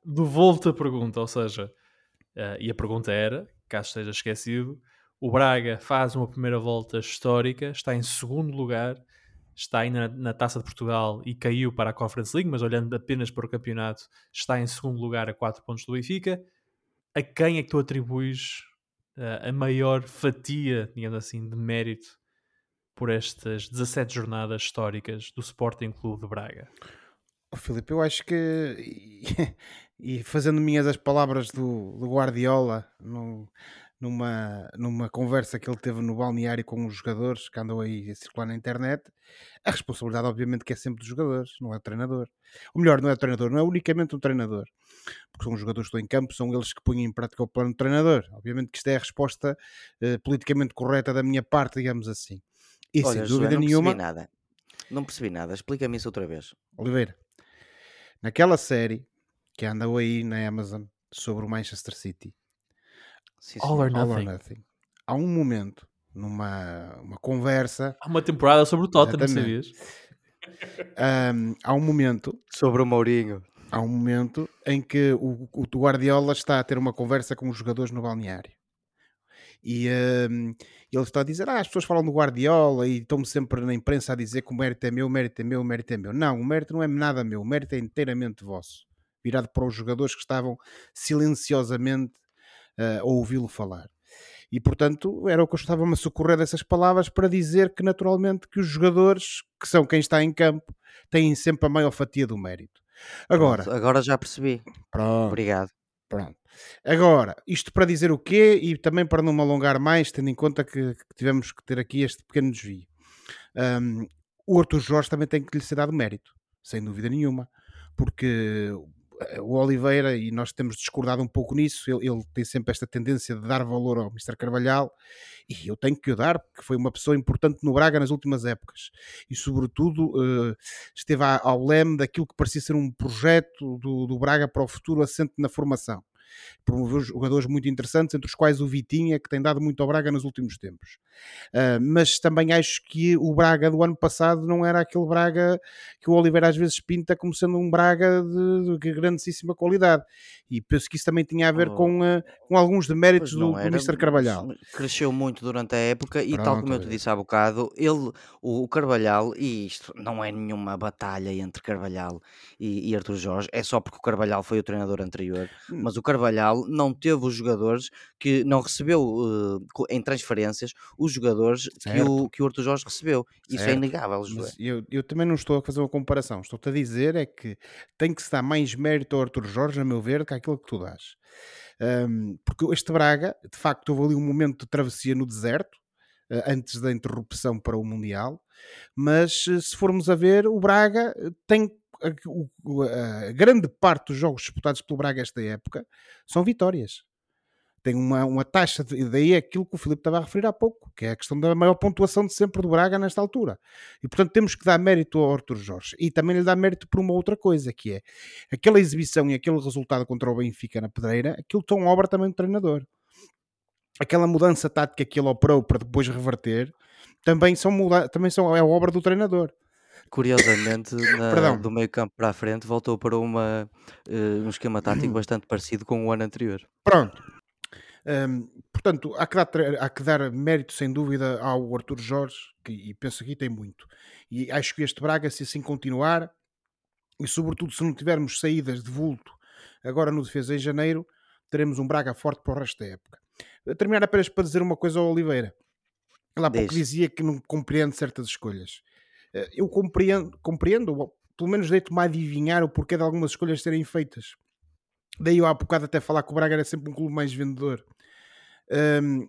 devolvo-te a pergunta, ou seja, uh, e a pergunta era, caso esteja esquecido, o Braga faz uma primeira volta histórica, está em segundo lugar, está ainda na, na Taça de Portugal e caiu para a Conference League, mas olhando apenas para o campeonato, está em segundo lugar a 4 pontos do Benfica. A quem é que tu atribuis uh, a maior fatia, digamos assim, de mérito por estas 17 jornadas históricas do Sporting Clube de Braga? Oh, Filipe, eu acho que, e, fazendo minhas as palavras do, do Guardiola, no, numa, numa conversa que ele teve no balneário com os jogadores que andam aí a circular na internet, a responsabilidade, obviamente, que é sempre dos jogadores, não é do treinador. Ou melhor, não é do treinador, não é unicamente um treinador, porque são os jogadores que estão em campo, são eles que põem em prática o plano do treinador. Obviamente que isto é a resposta uh, politicamente correta da minha parte, digamos assim. E Olha, sem dúvida não nenhuma. Percebi nada. Não percebi nada, explica-me isso outra vez. Oliveira, naquela série que andou aí na Amazon sobre o Manchester City Sim, All, or All, or Nothing. Há um momento, numa uma conversa. Há uma temporada sobre o Tottenham, sabias? Um, há um momento. Sobre o Mourinho. Há um momento em que o, o Guardiola está a ter uma conversa com os jogadores no balneário. E um, ele está a dizer: Ah, as pessoas falam do Guardiola e estão-me sempre na imprensa a dizer que o mérito é meu, o mérito é meu, o mérito é meu. Não, o mérito não é nada meu, o mérito é inteiramente vosso. Virado para os jogadores que estavam silenciosamente uh, ouvi-lo falar. E portanto era o que eu estava-me a socorrer dessas palavras para dizer que naturalmente que os jogadores, que são quem está em campo, têm sempre a maior fatia do mérito. Agora, Pronto, agora já percebi. Pronto, Obrigado. Pronto. Agora, isto para dizer o quê e também para não me alongar mais, tendo em conta que, que tivemos que ter aqui este pequeno desvio. Um, o Arthur Jorge também tem que lhe ser dado mérito, sem dúvida nenhuma, porque o Oliveira, e nós temos discordado um pouco nisso, ele, ele, tem sempre esta tendência de dar valor ao Mr. Carvalhal, e eu tenho que o dar, porque foi uma pessoa importante no Braga nas últimas épocas, e sobretudo uh, esteve ao leme daquilo que parecia ser um projeto do, do Braga para o futuro assente na formação promoveu jogadores muito interessantes, entre os quais o Vitinha, que tem dado muito ao Braga nos últimos tempos. Uh, mas também acho que o Braga do ano passado não era aquele Braga que o Oliveira às vezes pinta como sendo um Braga de, de grandíssima qualidade. E penso que isso também tinha a ver oh. com, uh, com alguns deméritos do, do Mr. Carvalhal. Cresceu muito durante a época e Pronto, tal como eu te disse há bocado, ele, o Carvalhal, e isto não é nenhuma batalha entre Carvalhal e, e Arthur Jorge, é só porque o Carvalhal foi o treinador anterior, hum. mas o Carvalhal Carvalhal não teve os jogadores que não recebeu uh, em transferências os jogadores que o, que o Arthur Jorge recebeu. Isso é certo. é inegável, José. Eu, eu também não estou a fazer uma comparação. Estou-te a dizer é que tem que se dar mais mérito ao Arthur Jorge, a meu ver, que aquilo que tu dás. Um, porque este Braga, de facto, houve ali um momento de travessia no deserto, uh, antes da interrupção para o Mundial, mas uh, se formos a ver, o Braga tem a, a, grande parte dos jogos disputados pelo Braga esta época são vitórias. Tem uma, uma taxa, de, daí é aquilo que o Filipe estava a referir há pouco, que é a questão da maior pontuação de sempre do Braga nesta altura. E portanto temos que dar mérito ao Arthur Jorge. E também lhe dar mérito por uma outra coisa, que é aquela exibição e aquele resultado contra o Benfica na Pedreira, aquilo tão obra também do treinador. Aquela mudança tática que ele operou para depois reverter, também são, também são é obra do treinador. Curiosamente, na, do meio campo para a frente, voltou para uma, uh, um esquema tático bastante parecido com o ano anterior. Pronto. Um, portanto, há que, dar, há que dar mérito, sem dúvida, ao Arthur Jorge, que, e penso que tem muito. E acho que este Braga, se assim continuar, e sobretudo se não tivermos saídas de vulto agora no defesa em janeiro, teremos um Braga forte para o resto da época. A terminar apenas para dizer uma coisa ao Oliveira. Lá pouco dizia que não compreende certas escolhas. Eh, eu compreendo, compreendo, pelo menos deito-me a adivinhar o porquê de algumas escolhas serem feitas. Daí eu há bocado até falar que o Braga era sempre um clube mais vendedor. Um,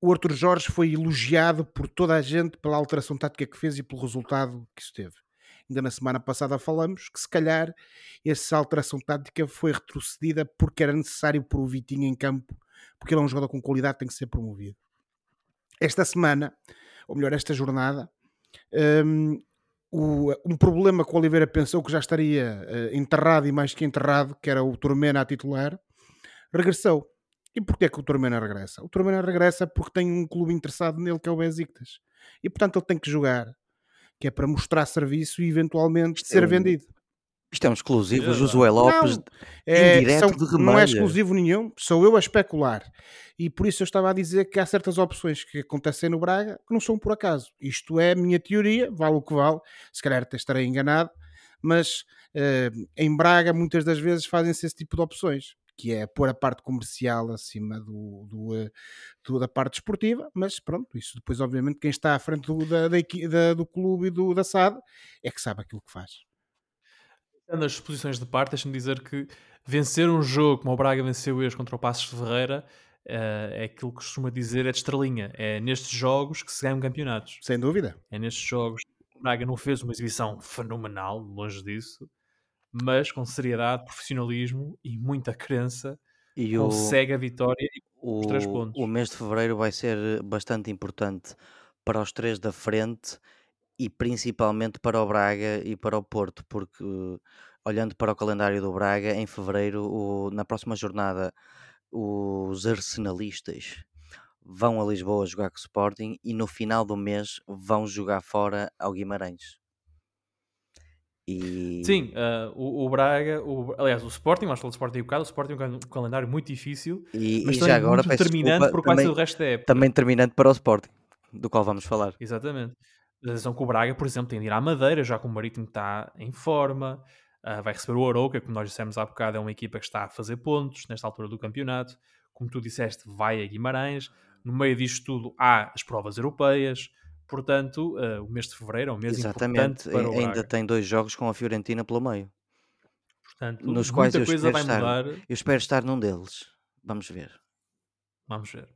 o Arthur Jorge foi elogiado por toda a gente pela alteração tática que fez e pelo resultado que isso teve. Ainda na semana passada falamos que se calhar essa alteração tática foi retrocedida porque era necessário pôr o Vitinho em campo, porque ele é um jogador com qualidade, tem que ser promovido. Esta semana, ou melhor, esta jornada, um, o, um problema que o Oliveira pensou que já estaria uh, enterrado e mais que enterrado, que era o Turmena a titular, regressou. E porquê que o Turmena regressa? O Turmena regressa porque tem um clube interessado nele que é o Besiktas. E portanto ele tem que jogar, que é para mostrar serviço e eventualmente ser vendido. Isto é um exclusivo, é, Josué Lopes, não, é, são, de Não é exclusivo nenhum, sou eu a especular. E por isso eu estava a dizer que há certas opções que acontecem no Braga que não são por acaso. Isto é a minha teoria, vale o que vale, se calhar até estarei enganado, mas uh, em Braga muitas das vezes fazem-se esse tipo de opções, que é pôr a parte comercial acima do, do, uh, do, da parte esportiva, mas pronto, isso depois obviamente quem está à frente do, da, da, do clube e do, da SAD é que sabe aquilo que faz nas posições de parte, deixa-me dizer que vencer um jogo como o Braga venceu hoje contra o Passos de Ferreira uh, é aquilo que costuma dizer é de estrelinha. É nestes jogos que se ganham campeonatos. Sem dúvida. É nestes jogos. O Braga não fez uma exibição fenomenal, longe disso, mas com seriedade, profissionalismo e muita crença e consegue o, a vitória e o, os três pontos. O mês de fevereiro vai ser bastante importante para os três da frente e principalmente para o Braga e para o Porto, porque olhando para o calendário do Braga, em fevereiro, o- na próxima jornada, os arsenalistas vão a Lisboa jogar com o Sporting e no final do mês vão jogar fora ao Guimarães. E Sim, uh, o, o Braga, o, aliás, o Sporting, nós falamos do Sporting um bocado, o Sporting é um calendário muito difícil, e, mas e já agora muito determinante desculpa, porque vai ser o resto da época. também determinante para o Sporting, do qual vamos falar. Exatamente. A decisão que o Braga, por exemplo, tem de ir à Madeira, já que o Marítimo está em forma, uh, vai receber o Arouca, como nós dissemos há bocado, é uma equipa que está a fazer pontos nesta altura do campeonato. Como tu disseste, vai a Guimarães. No meio disto tudo há as provas europeias. Portanto, uh, o mês de fevereiro é um mês Exatamente. importante para o Braga. Ainda tem dois jogos com a Fiorentina pelo meio. Portanto, nos quais muita coisa vai estar, mudar. Eu espero estar num deles. Vamos ver. Vamos ver.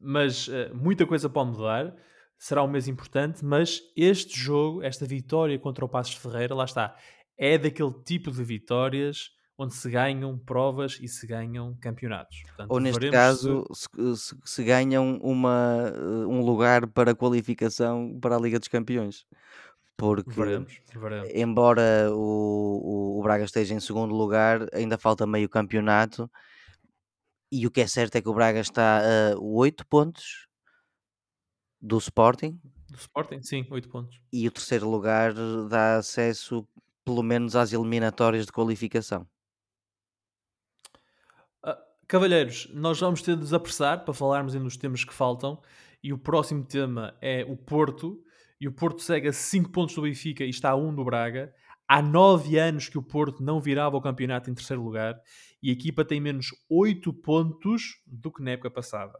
Mas uh, muita coisa pode mudar será um mês importante, mas este jogo, esta vitória contra o Passos Ferreira, lá está, é daquele tipo de vitórias onde se ganham provas e se ganham campeonatos. Portanto, Ou neste caso, se... Se, se, ganham uma, eh, um lugar para qualificação para a Liga dos Campeões. Porque, veremos, veremos. embora o, o, o Braga esteja em segundo lugar, ainda falta meio campeonato. E o que é certo é que o Braga está a 8 pontos do Sporting. Do Sporting, sim, 8 pontos. E o terceiro lugar dá acesso, pelo menos, às eliminatórias de qualificação. Uh, cavalheiros, nós vamos ter de nos apressar para falarmos ainda dos temas que faltam. E o próximo tema é o Porto. E o Porto segue a 5 pontos do Benfica e está a 1 do Braga. Há nove anos que o Porto não virava o campeonato em terceiro lugar e a equipa tem menos oito pontos do que na época passada.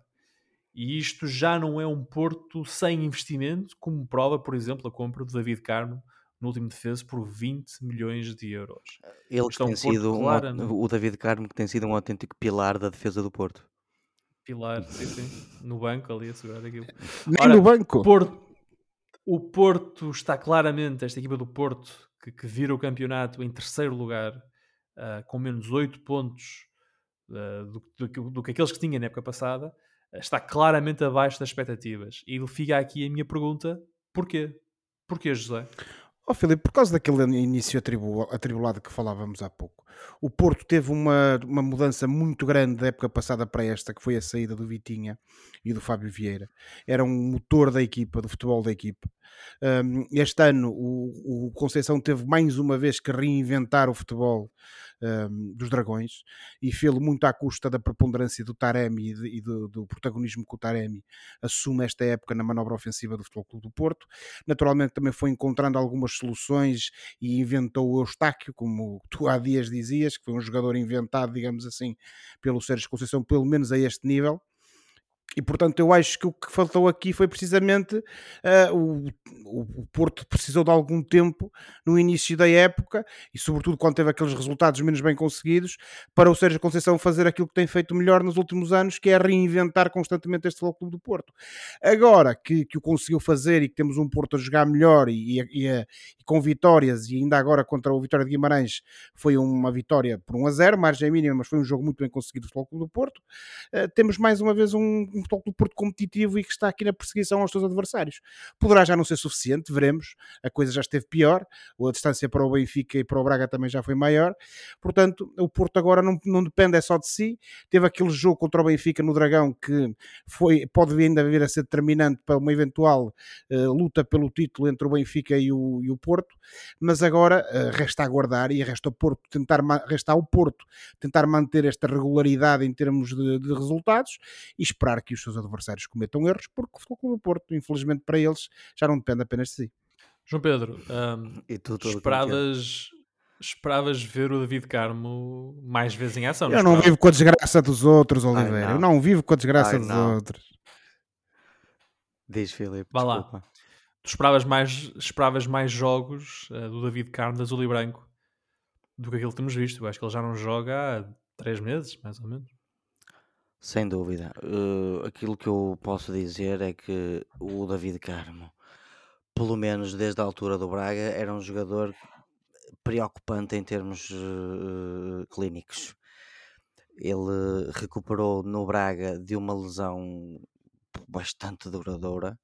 E isto já não é um Porto sem investimento, como prova, por exemplo, a compra do David Carmo no último defesa por 20 milhões de euros. Ele que é um tem Porto sido um clara, não? o David Carmo que tem sido um autêntico pilar da defesa do Porto. Pilar, sim, sim, no banco ali a segurar aquilo. Nem Ora, no banco. O Porto, o Porto está claramente, esta equipa do Porto, que, que vira o campeonato em terceiro lugar, ah, com menos 8 pontos ah, do, do que- do que aqueles que tinha na época passada, está claramente abaixo das expectativas. E fica aqui a minha pergunta: porquê? Porquê, José? Ó Filipe, por causa daquele início atribu- atribulado que falávamos há pouco, o Porto teve uma, uma mudança muito grande da época passada para esta, que foi a saída do Vitinha e do Fábio Vieira. Era um motor da equipa, do futebol da equipa. Um, este ano o, o Conceição teve mais uma vez que reinventar o futebol um, dos Dragões e fê-lo muito à custa da preponderância do Taremi e, de- e do, do protagonismo que o Taremi assume esta época na manobra ofensiva do Futebol Clube do Porto. Naturalmente também foi encontrando algumas soluções e inventou o Eustáquio, como tu há dias dizias, que foi um jogador inventado, digamos assim, pelo Sérgio Conceição, pelo menos a este nível. E portanto, eu acho que o que faltou aqui foi precisamente ah, o, o, Porto precisou de algum tempo no início da época e, sobretudo, quando teve aqueles resultados menos bem conseguidos, para o Sérgio Conceição fazer aquilo que tem feito melhor nos últimos anos, que é reinventar constantemente este Clube do Porto. Agora que, que o conseguiu fazer e que temos um Porto a jogar melhor e, e- e a- e com vitórias, e ainda agora contra o Vitória de Guimarães foi uma vitória por 1 a 0, margem mínima, mas foi um jogo muito bem conseguido do Clube do Porto. Uh, temos mais uma vez um, um Futebol Clube Porto competitivo e que está aqui na perseguição aos seus adversários. Poderá já não ser suficiente, veremos. A coisa já esteve pior, a distância para o Benfica e para o Braga também já foi maior. Portanto, o Porto agora não, não depende é só de si. Teve aquele jogo contra o Benfica no Dragão que foi, pode ainda vir a ser determinante para uma eventual uh, luta pelo título entre o Benfica e o, e o Porto, mas agora uh, resta aguardar e resta ao Porto tentar resta ao Porto tentar manter esta regularidade em termos de, de resultados e esperar que os seus adversários cometam erros, porque o Futebol Clube do Porto, infelizmente para eles, já não depende apenas de si. João Pedro, ahm, E tu todo contente. esperavas, ver o David Carmo mais vezes em ação? Eu não vivo com a desgraça dos outros, Oliveira. não. Eu não vivo com a desgraça Ai, dos não. outros. Diz Filipe, Vá lá. Tu esperavas mais, esperavas mais jogos eh, do David Carmo de azul e branco do que aquilo que temos visto. Eu acho que ele já não joga há três meses, mais ou menos. Sem dúvida. Uh, aquilo que eu posso dizer é que o David Carmo, pelo menos desde a altura do Braga, era um jogador preocupante em termos uh, clínicos. Ele recuperou no Braga de uma lesão bastante duradoura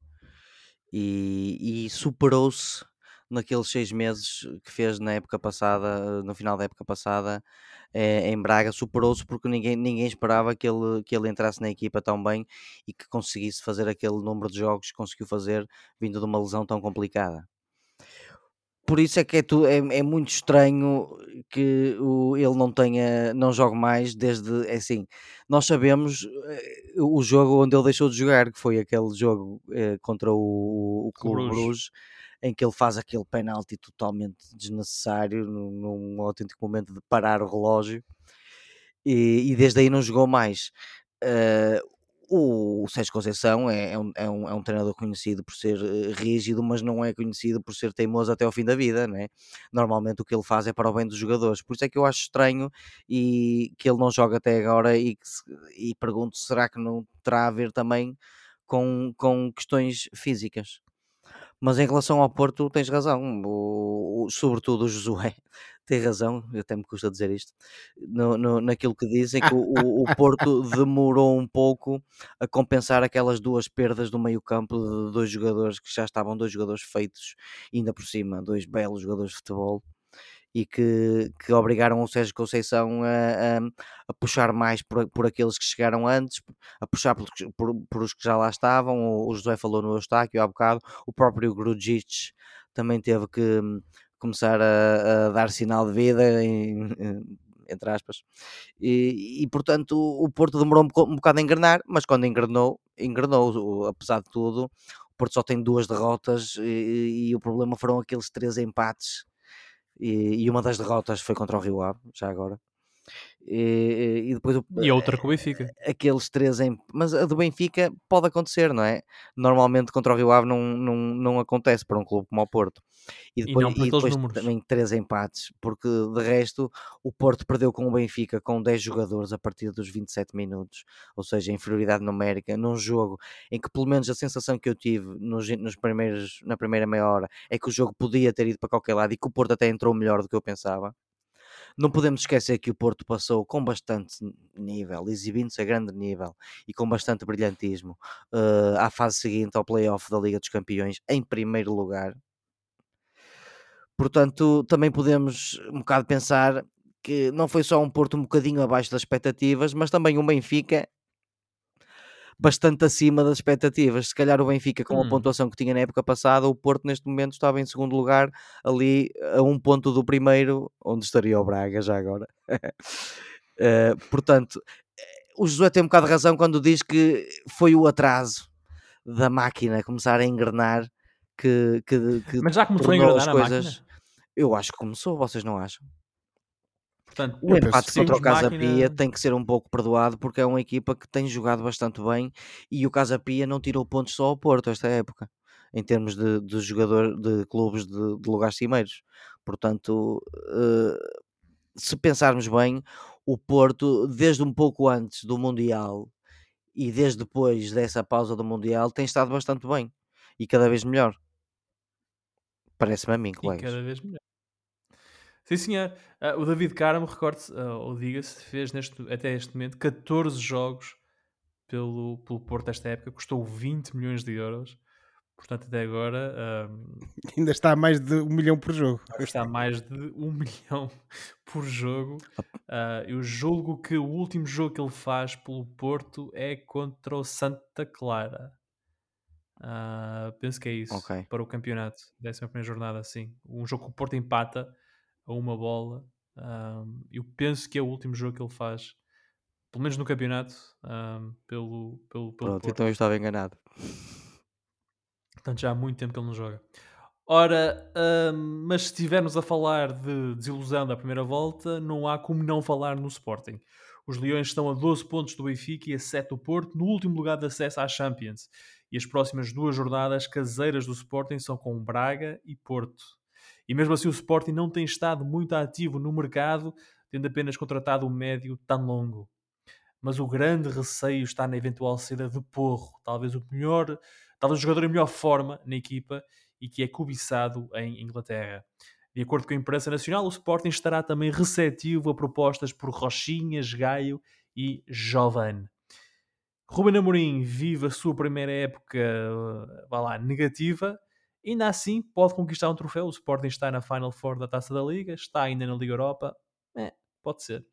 e, e superou-se naqueles seis meses que fez na época passada, no final da época passada, eh, em Braga, superou-se porque ninguém, ninguém esperava que ele, que ele entrasse na equipa tão bem e que conseguisse fazer aquele número de jogos que conseguiu fazer vindo de uma lesão tão complicada. Por isso é que é, tu, é, é muito estranho que o, ele não tenha, não jogue mais desde, é assim, nós sabemos eh, o jogo onde ele deixou de jogar, que foi aquele jogo eh, contra o, o Clube Bruges. Bruges, em que ele faz aquele penalti totalmente desnecessário, num, num autêntico momento de parar o relógio, e, e desde aí não jogou mais. Eh, o Sérgio Conceição é, é um, é, um, é um treinador conhecido por ser eh, rígido, mas não é conhecido por ser teimoso até ao fim da vida, né? Normalmente o que ele faz é para o bem dos jogadores, por isso é que eu acho estranho e que ele não joga até agora e, e pergunto, será que não terá a ver também com, com questões físicas? Mas em relação ao Porto, tens razão, o, o- sobretudo o Josué tem razão, eu até me custa dizer isto, no, no- naquilo que dizem que o, o- o Porto demorou um pouco a compensar aquelas duas perdas do meio campo de dois jogadores que já estavam dois jogadores feitos, ainda por cima, dois belos jogadores de futebol e que, que obrigaram o Sérgio Conceição a, a- a puxar mais por, por aqueles que chegaram antes, a puxar por, por- por os que já lá estavam. O, o José falou no Eustáquio há bocado, o próprio Grujic também teve que hum, começar a, a dar sinal de vida, em- entre aspas. E, e, portanto o Porto demorou um, um bocado a engrenar, mas quando engrenou, engrenou, apesar de tudo. O Porto só tem duas derrotas e, e o problema foram aqueles três empates E, e uma das derrotas foi contra o Rio Ave, já agora. E, e depois o, E outra com o Benfica. aqueles três em. Mas a do Benfica pode acontecer, não é? Normalmente contra o Rio Ave não, não, não acontece para um clube como o Porto. E depois, e aqueles depois também três empates, porque de resto o Porto perdeu com o Benfica com 10 jogadores a partir dos 27 minutos, ou seja, inferioridade numérica, num jogo em que pelo menos a sensação que eu tive nos, nos primeiros, na primeira meia hora é que o jogo podia ter ido para qualquer lado e que o Porto até entrou melhor do que eu pensava. Não podemos esquecer que o Porto passou com bastante nível, exibindo-se a grande nível e com bastante brilhantismo uh, à fase seguinte ao playoff da Liga dos Campeões, em primeiro lugar. Portanto, também podemos um bocado pensar que não foi só um Porto um bocadinho abaixo das expectativas, mas também um Benfica bastante acima das expectativas. Se calhar o Benfica, com a Hum. pontuação que tinha na época passada, o Porto neste momento estava em segundo lugar, ali a um ponto do primeiro, onde estaria o Braga já agora. Eh, portanto, o Josué tem um bocado de razão quando diz que foi o atraso da máquina começar a engrenar que, que, que Mas já começou a engrenar as a coisas. máquina? Eu acho que começou, vocês não acham? Portanto, O empate contra o temos Casa máquina- Pia tem que ser um pouco perdoado porque é uma equipa que tem jogado bastante bem e o Casa Pia não tirou pontos só ao Porto esta época, em termos de, de jogador de clubes de, de lugares cimeiros. Portanto, eh, se pensarmos bem, o Porto, desde um pouco antes do Mundial e desde depois dessa pausa do Mundial, tem estado bastante bem e cada vez melhor. Parece-me a mim, E colegas. cada vez melhor. Sim, senhor. Ah, o David Carmo, recorde-se, ah, ou diga-se, fez neste, até este momento 14 jogos pelo, pelo Porto esta época, custou 20 milhões de euros. Portanto, até agora ah, Ainda está a mais de um milhão por jogo. está a mais de 1 milhão por jogo. Ah, eu julgo que o último jogo que ele faz pelo Porto é contra o Santa Clara. Ah, penso que é isso. Ok. Para o campeonato. 11 jornada, sim. Um jogo que o Porto empata a uma bola. Ah, eu penso que é o último jogo que ele faz. Pelo menos no campeonato. ah, pelo, pelo, pelo Pronto, Porto. então eu estava enganado. Portanto, já há muito tempo que ele não joga. Ora, hum, mas se estivermos a falar de desilusão da primeira volta, não há como não falar no Sporting. Os Leões estão a 12 pontos do Benfica e a 7 do Porto, no último lugar de acesso à Champions. E as próximas duas jornadas caseiras do Sporting são com Braga e Porto. E mesmo assim o Sporting não tem estado muito ativo no mercado, tendo apenas contratado o médio tão longo. Mas o grande receio está na eventual saída de Porro, talvez o melhor, talvez o jogador em melhor forma na equipa e que é cobiçado em Inglaterra. De acordo com a imprensa nacional, o Sporting estará também receptivo a propostas por Rochinhas, Gaio e Jovan. Ruben Amorim vive a sua primeira época, uh, vá lá, negativa. Ainda assim, pode conquistar um troféu. O Sporting está na Final Four da Taça da Liga, está ainda na Liga Europa. É, pode ser.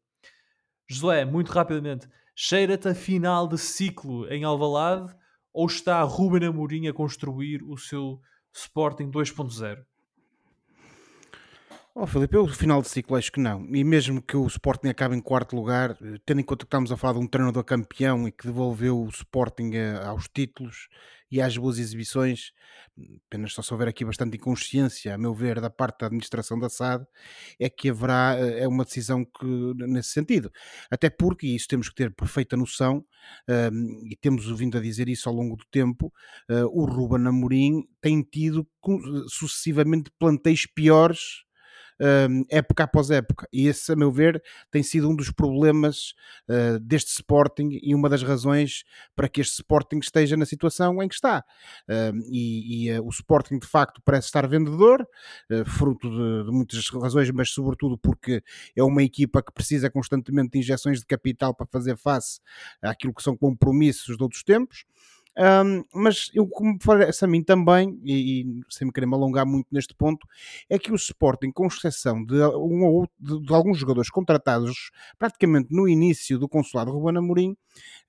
Josué, muito rapidamente, cheira-te a final de ciclo em Alvalade ou está Ruben Amorim a construir o seu Sporting 2.0? Oh, Filipe, eu, final de ciclo, acho que não. E mesmo que o Sporting acabe em quarto lugar, eh, tendo em conta que estamos a falar de um treinador campeão e que devolveu o Sporting a- aos títulos e às boas exibições, apenas só se houver aqui bastante inconsciência, a meu ver, da parte da administração da SAD, é que haverá eh, é uma decisão que, nesse sentido. Até porque, e isso temos que ter perfeita noção, ehm, e temos vindo a dizer isso ao longo do tempo, eh, o Ruben Amorim tem tido cu- sucessivamente plantéis piores um, época após época. E esse, a meu ver, tem sido um dos problemas uh, deste Sporting e uma das razões para que este Sporting esteja na situação em que está. Um, e e, uh, o Sporting, de facto, parece estar vendedor, uh, fruto de, de muitas razões, mas sobretudo porque é uma equipa que precisa constantemente de injeções de capital para fazer face àquilo que são compromissos de outros tempos. Um, mas eu, como parece a mim também, e, e sem me querer me alongar muito neste ponto, é que o Sporting, com exceção de, um ou de, de alguns jogadores contratados praticamente no início do consulado Ruben Amorim,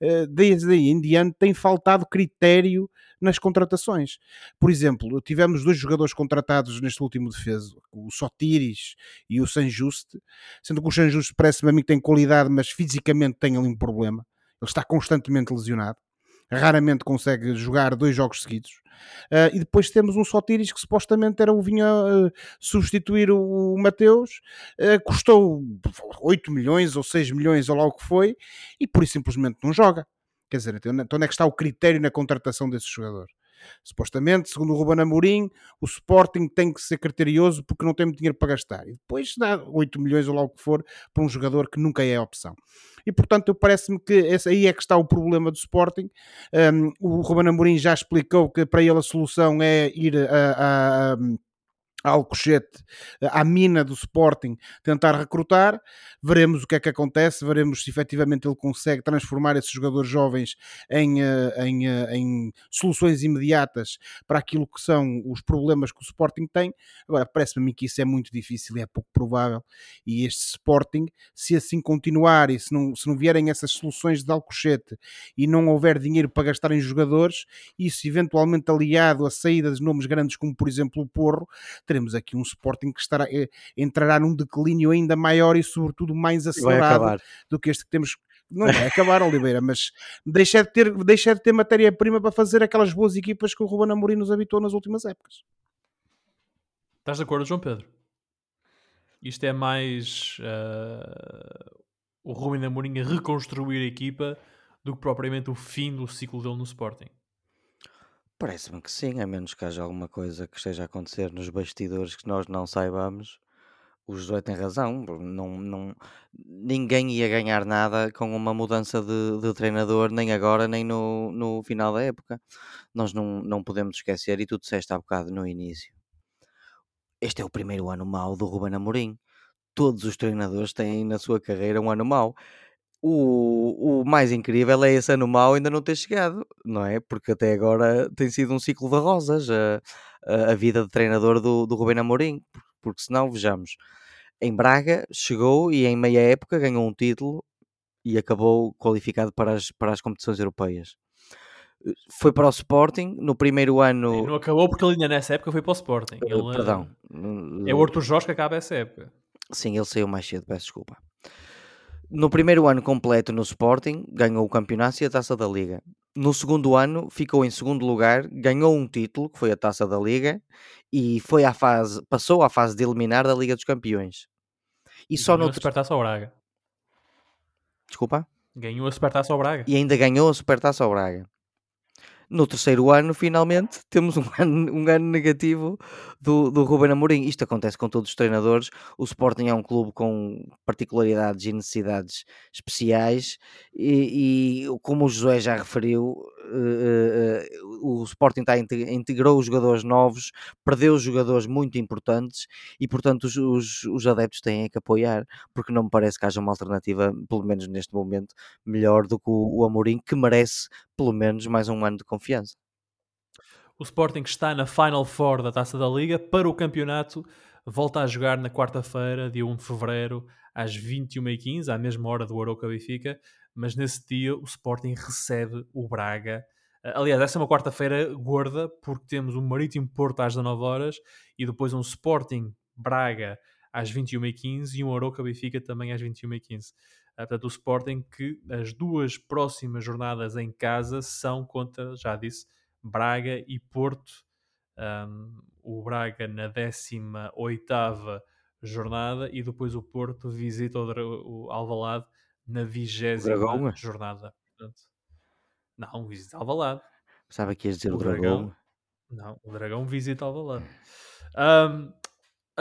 uh, desde aí em diante tem faltado critério nas contratações. Por exemplo, tivemos dois jogadores contratados neste último defesa, o Sotiris e o Sanjuste, sendo que o Sanjuste parece-me a mim que tem qualidade, mas fisicamente tem ali um problema. Ele está constantemente lesionado. Raramente consegue jogar dois jogos seguidos. Uh, e depois temos um Sotiris que supostamente era o vinha uh, substituir o, o Mateus, uh, custou 8 milhões ou 6 milhões ou lá o que foi, e por isso simplesmente não joga. Quer dizer, então, então onde é que está o critério na contratação desse jogador? Supostamente, segundo o Ruben Amorim, o Sporting tem que ser criterioso porque não tem muito dinheiro para gastar. E depois dá 8 milhões ou lá o que for para um jogador que nunca é opção. E portanto, parece-me que esse aí é que está o problema do Sporting. Um, o Ruben Amorim já explicou que para ele a solução é ir a, a, a Alcochete, à mina do Sporting, tentar recrutar. Veremos o que é que acontece, veremos se efetivamente ele consegue transformar esses jogadores jovens em, eh, em, eh, em soluções imediatas para aquilo que são os problemas que o Sporting tem. Agora, parece-me a mim que isso é muito difícil e é pouco provável. E este Sporting, se assim continuar e se não, se não vierem essas soluções de Alcochete e não houver dinheiro para gastar em jogadores, isso eventualmente aliado a saídas de nomes grandes como, por exemplo, o Porro teremos aqui um Sporting que estará, eh, entrará num declínio ainda maior e sobretudo mais acelerado do que este que temos não vai acabar, Oliveira, mas deixa de ter, deixa de ter matéria-prima para fazer aquelas boas equipas que o Ruben Amorim nos habitou nas últimas épocas. Estás de acordo, João Pedro? Isto é mais uh, o Ruben Amorim a reconstruir a equipa do que propriamente o fim do ciclo dele no Sporting. Parece-me que sim, a menos que haja alguma coisa que esteja a acontecer nos bastidores que nós não saibamos. O Josué tem razão, não, não, ninguém ia ganhar nada com uma mudança de, de treinador, nem agora, nem no, no final da época. Nós não, não podemos esquecer, e tu disseste há bocado no início, este é o primeiro ano mau do Ruben Amorim. Todos os treinadores têm na sua carreira um ano mau o, o mais incrível é esse ano mau ainda não ter chegado, não é? Porque até agora tem sido um ciclo de rosas a, a, a vida de treinador do, do Rubén Amorim, porque senão, vejamos, em Braga chegou e em meia época ganhou um título e acabou qualificado para as, para as competições europeias. Foi para o Sporting no primeiro ano. Não acabou porque ele ainda nessa época foi para o Sporting. Eh, ele, Perdão. É o Arthur Jorge que acaba essa época. Sim, ele saiu mais cedo, peço desculpa no primeiro ano completo no Sporting, ganhou o campeonato e a taça da Liga. No segundo ano, ficou em segundo lugar, ganhou um título, que foi a taça da Liga, e foi à fase, passou à fase de eliminar da Liga dos Campeões. E, só ganhou no a Supertaça ao Braga. Desculpa? Ganhou a Supertaça ao Braga. E ainda ganhou a Supertaça ao Braga. No terceiro ano, finalmente, temos um ano, um ano negativo do, do Ruben Amorim. Isto acontece com todos os treinadores. O Sporting é um clube com particularidades e necessidades especiais e, e como o José já referiu, uh, uh, o Sporting está, integrou jogadores novos, perdeu jogadores muito importantes e, portanto, os, os, os adeptos têm que apoiar, porque não me parece que haja uma alternativa, pelo menos neste momento, melhor do que o, o Amorim, que merece pelo menos mais um ano de confiança. O Sporting está na Final Four da Taça da Liga para o campeonato. Volta a jogar na quarta-feira, dia 1 de fevereiro, às 21h15, à mesma hora do Aroca Benfica. Mas nesse dia o Sporting recebe o Braga. Aliás, essa é uma quarta-feira gorda, porque temos o Marítimo Porto às 19 horas e depois um Sporting Braga às 21h15 e um Aroca Benfica também às 21h15. Portanto, o Sporting que as duas próximas jornadas em casa são contra, já disse, Braga e Porto. Um, o Braga na 18 jornada e depois o Porto visita o, o Alvalade na 20 jornada. Portanto, não, visita Alvalade. Sabe que ias dizer o, o Dragão. Dragão. Não, o Dragão visita Alvalade. Um,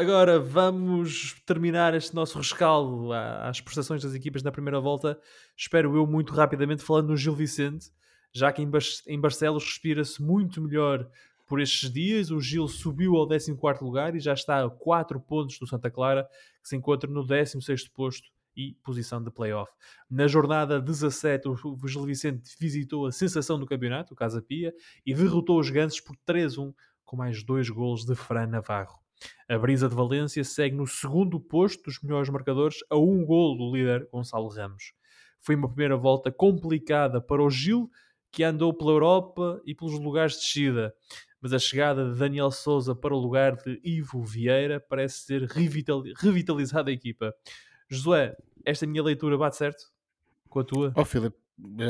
Agora vamos terminar este nosso rescaldo às prestações das equipas na primeira volta. Espero eu muito rapidamente falando no Gil Vicente, já que em, Barcelos respira-se muito melhor por estes dias. O Gil subiu ao 14 lugar e já está a 4 pontos do Santa Clara, que se encontra no 16 posto e posição de playoff. Na jornada 17, o Gil Vicente visitou a sensação do campeonato, o Casa Pia, e derrotou os Gansos por 3-1, com mais dois golos de Fran Navarro. A Brisa de Valência segue no segundo posto dos melhores marcadores, a um gol do líder Gonçalo Ramos. Foi uma primeira volta complicada para o Gil, que andou pela Europa e pelos lugares de descida. Mas a chegada de Daniel Souza para o lugar de Ivo Vieira parece ter revitalizado a equipa. Josué, esta minha leitura bate certo com a tua? Oh, Filipe,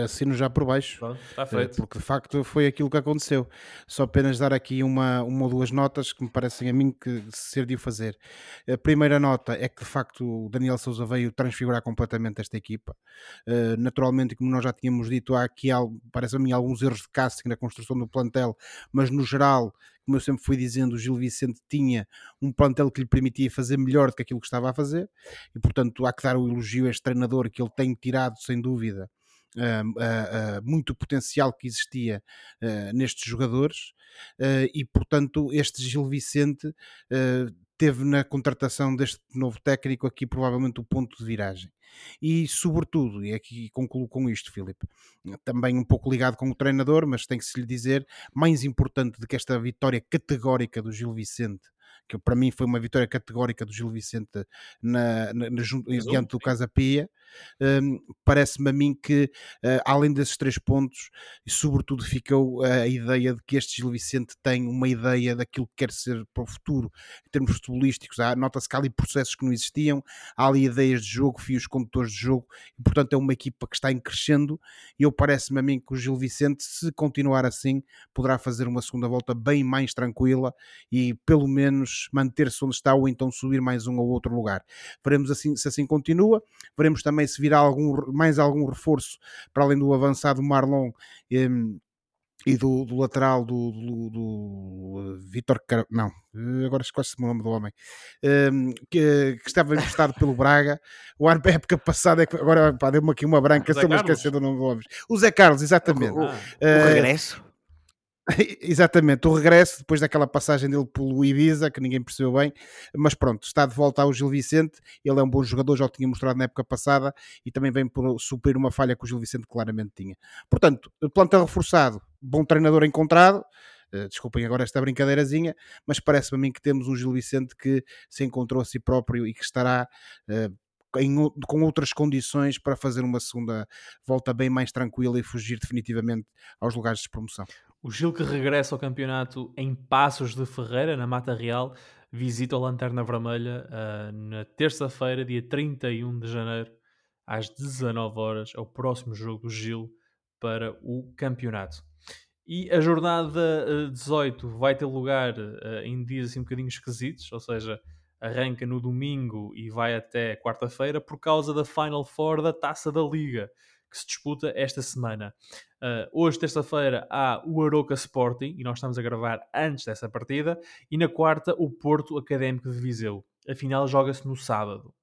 assino já por baixo. Pronto, está Eh, feito. Porque de facto foi aquilo que aconteceu. Só apenas dar aqui uma, uma ou duas notas que me parecem a mim que ser de o fazer. A primeira nota é que de facto o Daniel Souza veio transfigurar completamente esta equipa. Eh, naturalmente, como nós já tínhamos dito, há aqui, parece a mim, alguns erros de casting na construção do plantel, mas no geral, como eu sempre fui dizendo, o Gil Vicente tinha um plantel que lhe permitia fazer melhor do que aquilo que estava a fazer e portanto há que dar o elogio a este treinador que ele tem tirado sem dúvida muito potencial que existia ah, nestes jogadores ah, e portanto este Gil Vicente ah, teve na contratação deste novo técnico aqui provavelmente o ponto de viragem. E sobretudo, e aqui concluo com isto Filipe, também um pouco ligado com o treinador, mas tem que se lhe dizer mais importante do que esta vitória categórica do Gil Vicente que para mim foi uma vitória categórica do Gil Vicente na, na, na, diante do. Casa Pia. Hum, Parece-me a mim que, eh, além desses três pontos, e sobretudo ficou a ideia de que este Gil Vicente tem uma ideia daquilo que quer ser para o futuro, em termos futebolísticos. Nota-se que há ali processos que não existiam, há ali ideias de jogo, fios condutores de jogo, e portanto é uma equipa que está em crescendo. E eu parece-me a mim que o Gil Vicente, se continuar assim, poderá fazer uma segunda volta bem mais tranquila e pelo menos manter-se onde está ou então subir mais um ou outro lugar. Veremos assim, se assim continua, veremos também se virá algum, mais algum reforço para além do avançado Marlon em, e do, do lateral do, do, do Vitor Car... não, eh, agora esquece-me o nome do homem em, que, que estava emprestado pelo Braga o ano da época passada é que agora pá, deu-me aqui uma branca, O Zé estou-me a Carlos? esquecer do nome do homem o Zé Carlos, exatamente O- Ah, O Eh, regresso? Exatamente, o regresso depois daquela passagem dele pelo Ibiza, que ninguém percebeu bem, mas pronto, está de volta ao Gil Vicente. Ele é um bom jogador, já o tinha mostrado na época passada e também vem por suprir uma falha que o Gil Vicente claramente tinha. Portanto, plantel reforçado, bom treinador encontrado. eh, Desculpem agora esta brincadeirazinha, mas parece-me a mim que temos um Gil Vicente que se encontrou a si próprio e que estará eh, em com outras condições para fazer uma segunda volta bem mais tranquila e fugir definitivamente aos lugares de promoção. O Gil que regressa ao campeonato em Passos de Ferreira, na Mata Real, visita o Lanterna Vermelha ah, na terça-feira, dia 31 de janeiro, às 19 horas, é o próximo jogo do Gil para o campeonato. E a jornada ah, 18 vai ter lugar ah, em dias assim um bocadinho esquisitos, ou seja, arranca no domingo e vai até quarta-feira por causa da Final Four da Taça da Liga, que se disputa esta semana. Uh, hoje, terça-feira, há o Aroca Sporting e nós estamos a gravar antes dessa partida. E na quarta, o Porto Académico de Viseu. A final joga-se no sábado.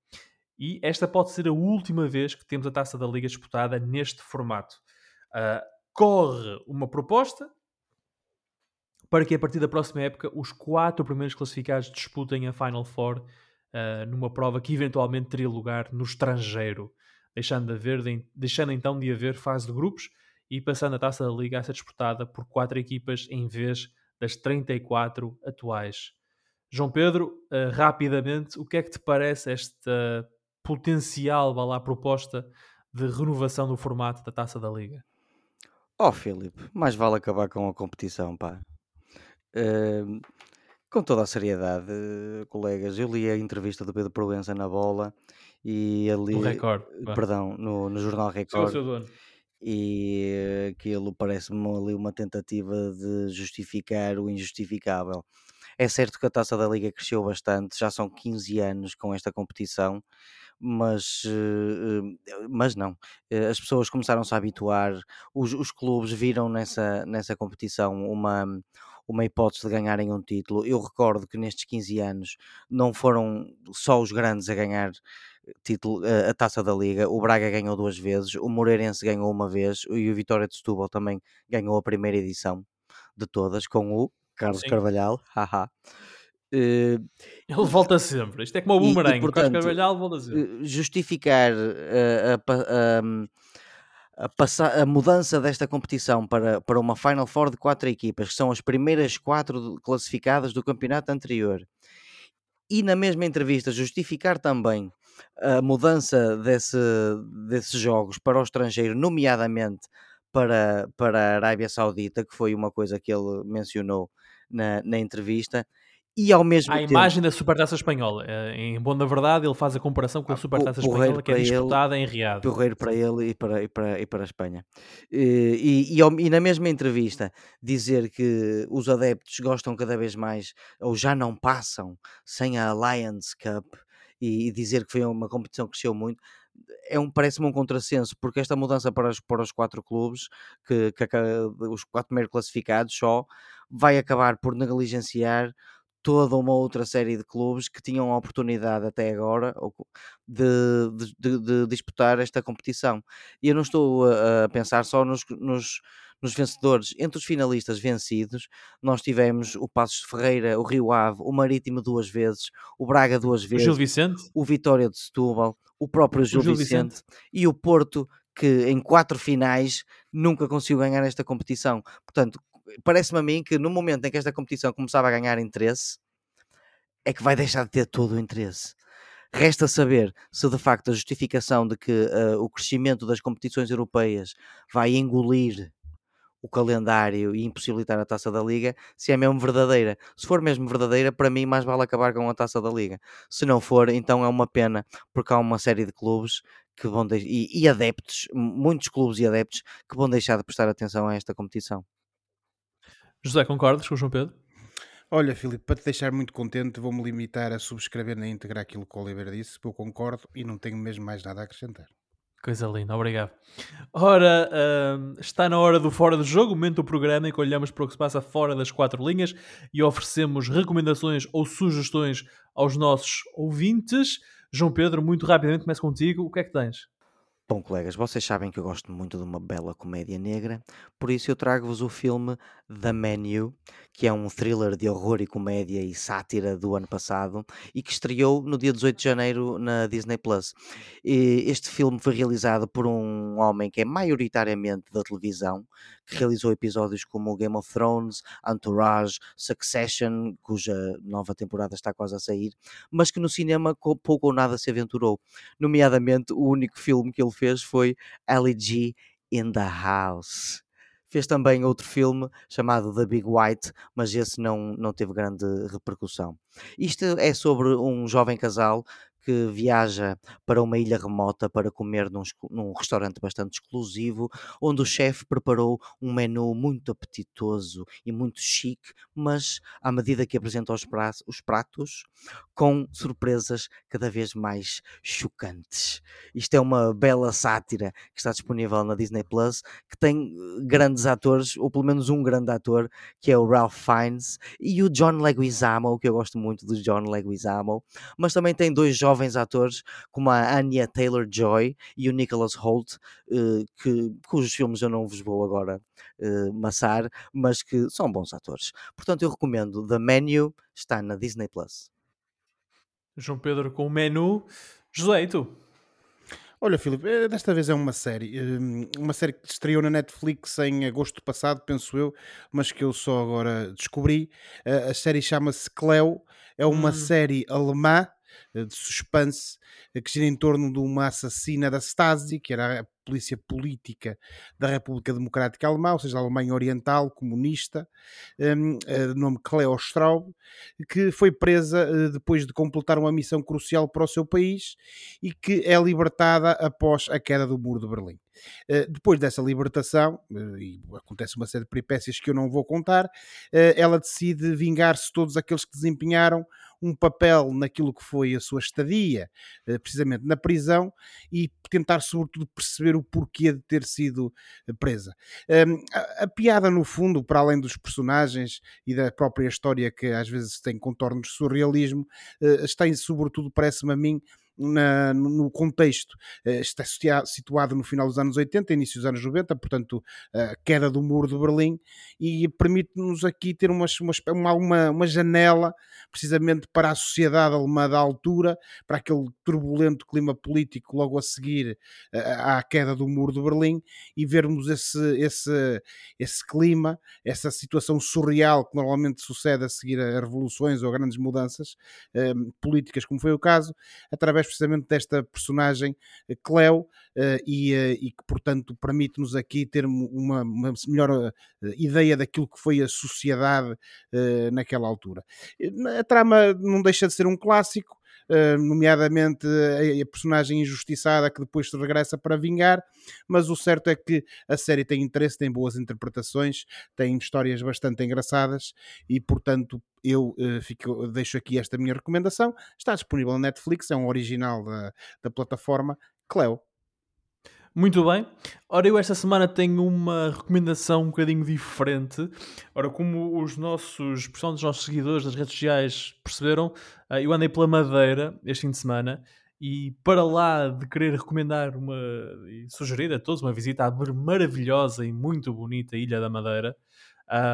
E esta pode ser a última vez que temos a taça da Liga disputada neste formato. Uh, corre uma proposta para que a partir da próxima época os quatro primeiros classificados disputem a Final Four uh, numa prova que eventualmente teria lugar no estrangeiro, deixando, de haver, de- deixando então de haver fase de grupos e passando a taça da Liga a ser disputada por quatro equipas em vez das 34 atuais. João Pedro, uh, rapidamente, o que é que te parece esta potencial lá, proposta de renovação do formato da taça da Liga? Oh, Filipe, mais vale acabar com a competição, pá. Com toda a seriedade, colegas, eu li a entrevista do Pedro Proença na bola e ali, No recorde. vá. perdão, no, no Jornal Record, seu dono. e aquilo parece-me ali uma tentativa de justificar o injustificável. É certo que a taça da Liga cresceu bastante, já são 15 anos com esta competição, mas, eh, eh, mas não. Eh, As pessoas começaram-se a habituar, os, os clubes viram nessa, nessa competição uma, uma hipótese de ganharem um título. Eu recordo que nestes 15 anos não foram só os grandes a ganhar título, eh, a taça da Liga. O Braga ganhou duas vezes, o Moreirense ganhou uma vez e o Vitória de Setúbal também ganhou a primeira edição de todas com o Carlos Sim. Carvalhal. haha. Eh, Ele volta sempre. Isto é como o E- e, boomerang. o Carlos portanto, Carvalhal volta sempre. eh, justificar eh, a, a- a a mudança desta competição para, para uma Final Four de quatro equipas, que são as primeiras quatro classificadas do campeonato anterior, e na mesma entrevista justificar também a mudança desse, desses jogos para o estrangeiro, nomeadamente para, para a Arábia Saudita, que foi uma coisa que ele mencionou na, na entrevista, e ao mesmo a tempo... imagem da Supertaça Espanhola. Eh, em bom da verdade, ele faz a comparação com a Ah, Supertaça Espanhola que é para ele, disputada em Riad. porreiro para ele e para, e para, e para a Espanha. E, e, e e na mesma entrevista dizer que os adeptos gostam cada vez mais ou já não passam sem a Alliance Cup e, dizer que foi uma competição que cresceu muito é um, parece-me um contrassenso porque esta mudança para os, para os quatro clubes que, que os quatro primeiros classificados só vai acabar por negligenciar toda uma outra série de clubes que tinham a oportunidade até agora de, de- de- de disputar esta competição. E eu não estou a, a pensar só nos, nos, nos vencedores. Entre os finalistas vencidos, nós tivemos o Passos de Ferreira, o Rio Ave, o Marítimo duas vezes, o Braga duas O vezes, Gil Vicente? o Vitória de Setúbal, o próprio Gil, Gil Vicente, Vicente. e o Porto, que em quatro finais nunca conseguiu ganhar esta competição. Portanto, parece-me a mim que no momento em que esta competição começava a ganhar interesse, é que vai deixar de ter todo o interesse. Resta saber se de facto a justificação de que ah, o crescimento das competições europeias vai engolir o calendário e impossibilitar a taça da Liga, se é mesmo verdadeira. Se for mesmo verdadeira, para mim mais vale acabar com a taça da Liga. Se não for, então é uma pena, porque há uma série de clubes que vão deix- e, e adeptos, muitos clubes e adeptos que vão deixar de prestar atenção a esta competição. José, concordas com o João Pedro? Olha, Filipe, para te deixar muito contente, vou-me limitar a subscrever na íntegra aquilo que o Oliveira disse, porque eu concordo e não tenho mesmo mais nada a acrescentar. Coisa linda, obrigado. Ora, ahm, está na hora do Fora do Jogo, o momento do programa em que olhamos para o que se passa fora das quatro linhas e oferecemos recomendações ou sugestões aos nossos ouvintes. João Pedro, muito rapidamente, começo contigo. O que é que tens? Bom, colegas, vocês sabem que eu gosto muito de uma bela comédia negra, por isso eu trago-vos o filme The Menu, que é um thriller de horror e comédia e sátira do ano passado e que estreou no dia 18 de janeiro na Disney Plus. Este filme foi realizado por um homem que é maioritariamente da televisão, que realizou episódios como Game of Thrones, Entourage, Succession, cuja nova temporada está quase a sair, mas que no cinema co- pouco ou nada se aventurou nomeadamente o único filme que ele fez foi Ali G in the House. Fez também outro filme chamado The Big White, mas esse não, não teve grande repercussão. Isto é sobre um jovem casal que viaja para uma ilha remota para comer num, num restaurante bastante exclusivo, onde o chefe preparou um menu muito apetitoso e muito chique, mas à medida que apresenta os pra- os pratos, com surpresas cada vez mais chocantes. Isto é uma bela sátira que está disponível na Disney Plus, que tem eh, grandes atores, ou pelo menos um grande ator, que é o Ralph Fiennes, e o John Leguizamo, que eu gosto muito do John Leguizamo, mas também tem dois jovens atores, como a Anya Taylor-Joy e o Nicholas Holt, eh, que, cujos filmes eu não vos vou agora eh, maçar, mas que são bons atores. Portanto, eu recomendo The Menu, está na Disney Plus. João Pedro com o menu. José, e tu? Olha, Filipe, eh, desta vez é uma série. Uma série que estreou na Netflix em agosto passado, penso eu, mas que eu só agora descobri. A série chama-se Cleo, é uma Hum. série alemã de suspense eh, que gira em torno de uma assassina da Stasi, que era a polícia política da República Democrática Alemã, ou seja, a Alemanha Oriental, comunista, hum, eh, de nome Cleo Straub, que foi presa eh, depois de completar uma missão crucial para o seu país e que é libertada após a queda do Muro de Berlim. Eh, depois dessa libertação, eh, e acontece uma série de peripécias que eu não vou contar, eh, ela decide vingar-se todos aqueles que desempenharam um papel naquilo que foi a sua estadia, precisamente na prisão, e tentar, sobretudo, perceber o porquê de ter sido presa. Um, a, piada, no fundo, para além dos personagens e da própria história, que às vezes tem contornos de surrealismo, está, em, sobretudo, parece-me a mim, na- no contexto. Eh, Está situa- situado no final dos anos 80, início dos anos 90, portanto, a queda do muro de Berlim, e permite-nos aqui ter uma, uma, uma, uma janela, precisamente para a sociedade alemã da altura, para aquele turbulento clima político logo a seguir eh, à queda do muro de Berlim, e vermos esse, esse, esse clima, essa situação surreal que normalmente sucede a seguir a revoluções ou a grandes mudanças eh, políticas, como foi o caso, através precisamente desta personagem Cleo e, e que, portanto, permite-nos aqui ter uma, uma melhor ideia daquilo que foi a sociedade naquela altura. A trama não deixa de ser um clássico, Uh, nomeadamente a, a, personagem injustiçada que depois se regressa para vingar, mas o certo é que a série tem interesse, tem boas interpretações, tem histórias bastante engraçadas e, portanto, eu uh, fico, deixo aqui esta minha recomendação. Está disponível na Netflix, é um original da, da plataforma Cleo. Muito bem. Ora, eu esta semana tenho uma recomendação um bocadinho diferente. Ora, como os nossos, portanto, os nossos seguidores das redes sociais perceberam, eh, eu andei pela Madeira este fim de semana e para lá de querer recomendar uma e sugerir a todos uma visita à maravilhosa e muito bonita Ilha da Madeira,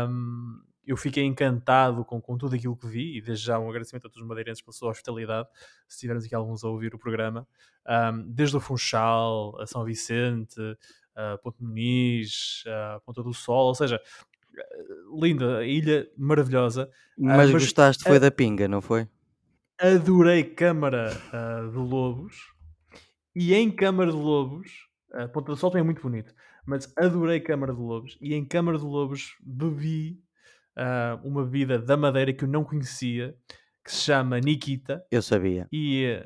um, eu fiquei encantado com, com tudo aquilo que vi e desde já um agradecimento a todos os madeirenses pela sua hospitalidade, se tivermos aqui alguns a ouvir o programa, um, desde o Funchal, a São Vicente, a Ponte Muniz, a Ponta do Sol, ou seja, linda, ilha maravilhosa. Mas, uh, mas gostaste foi a, da pinga, não foi? Adorei Câmara uh, de Lobos e em Câmara de Lobos, a Ponta do Sol também é muito bonito, mas adorei Câmara de Lobos e em Câmara de Lobos bebi uh, uma bebida da Madeira que eu não conhecia, que se chama Nikita. Eu sabia. E,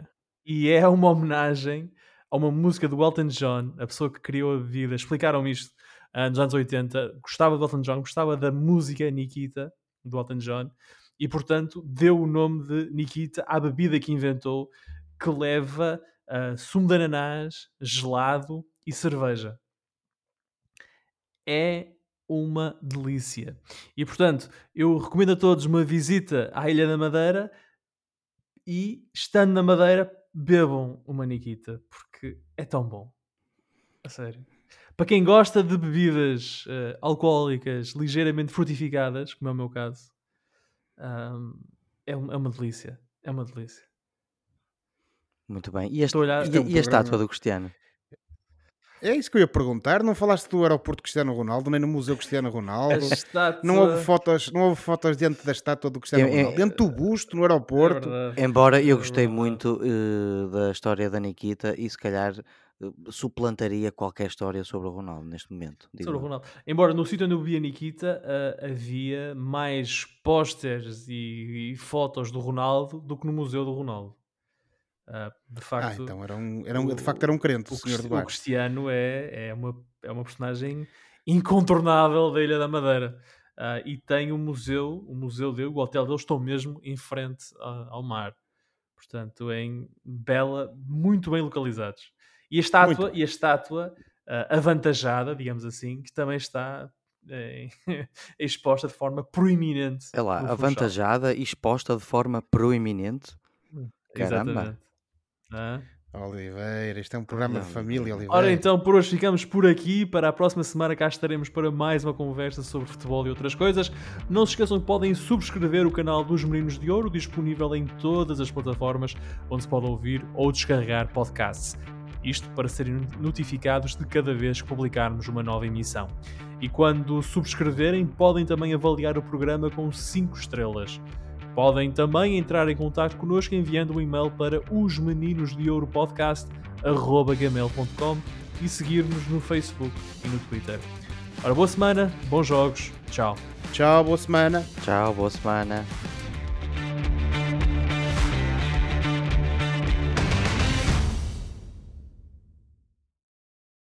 e é uma homenagem a uma música do Elton John, a pessoa que criou a bebida. Explicaram isto uh, nos anos 80. Gostava do Elton John, gostava da música Nikita do Elton John e, portanto, deu o nome de Nikita à bebida que inventou, que leva uh, sumo de ananás, gelado e cerveja. É uma delícia. E portanto, eu recomendo a todos uma visita à Ilha da Madeira e, estando na Madeira, bebam uma Nikita, porque é tão bom. A sério. Para quem gosta de bebidas uh, alcoólicas ligeiramente frutificadas, como é o meu caso, um, é, uma, é uma delícia. É uma delícia. Muito bem. E, este, olhar, e, é um e a estátua do Cristiano? É isso que eu ia perguntar. Não falaste do aeroporto Cristiano Ronaldo, nem no Museu Cristiano Ronaldo. Estátua... Não, houve fotos, não houve fotos dentro da estátua do Cristiano é, Ronaldo. É, dentro do busto, no aeroporto. É Embora eu gostei é muito uh, da história da Nikita e se calhar uh, suplantaria qualquer história sobre o Ronaldo neste momento. Sobre o Ronaldo. Embora no sítio onde eu vi a Nikita uh, havia mais pósteres e, e fotos do Ronaldo do que no Museu do Ronaldo. Uh, de ah, facto, ah, então era um, era um, de facto era um crente, o, o senhor do bar. O Cristiano é, é, uma, é uma personagem incontornável da Ilha da Madeira. Uh, e tem um museu, o museu dele, o hotel deles estão mesmo em frente ao mar. Portanto, em Bela, muito bem localizados. E a estátua, e a estátua uh, avantajada, digamos assim, que também está eh, exposta de forma proeminente. É lá, avantajada e exposta de forma proeminente. Caramba. Exatamente. Ah. Oliveira, isto é um programa de família, Oliveira. Ora então, por hoje ficamos por aqui. Para a próxima semana cá estaremos para mais uma conversa sobre futebol e outras coisas. Não se esqueçam que podem subscrever o canal dos Meninos de Ouro, disponível em todas as plataformas onde se pode ouvir ou descarregar podcasts. Isto para serem notificados de cada vez que publicarmos uma nova emissão. E quando subscreverem, podem também avaliar o programa com 5 estrelas. Podem também entrar em contato connosco enviando um e-mail para os meninos de ouro podcast@gmail.com e seguir-nos no Facebook e no Twitter. Ora, boa semana, bons jogos, tchau. Tchau, boa semana. Tchau, boa semana.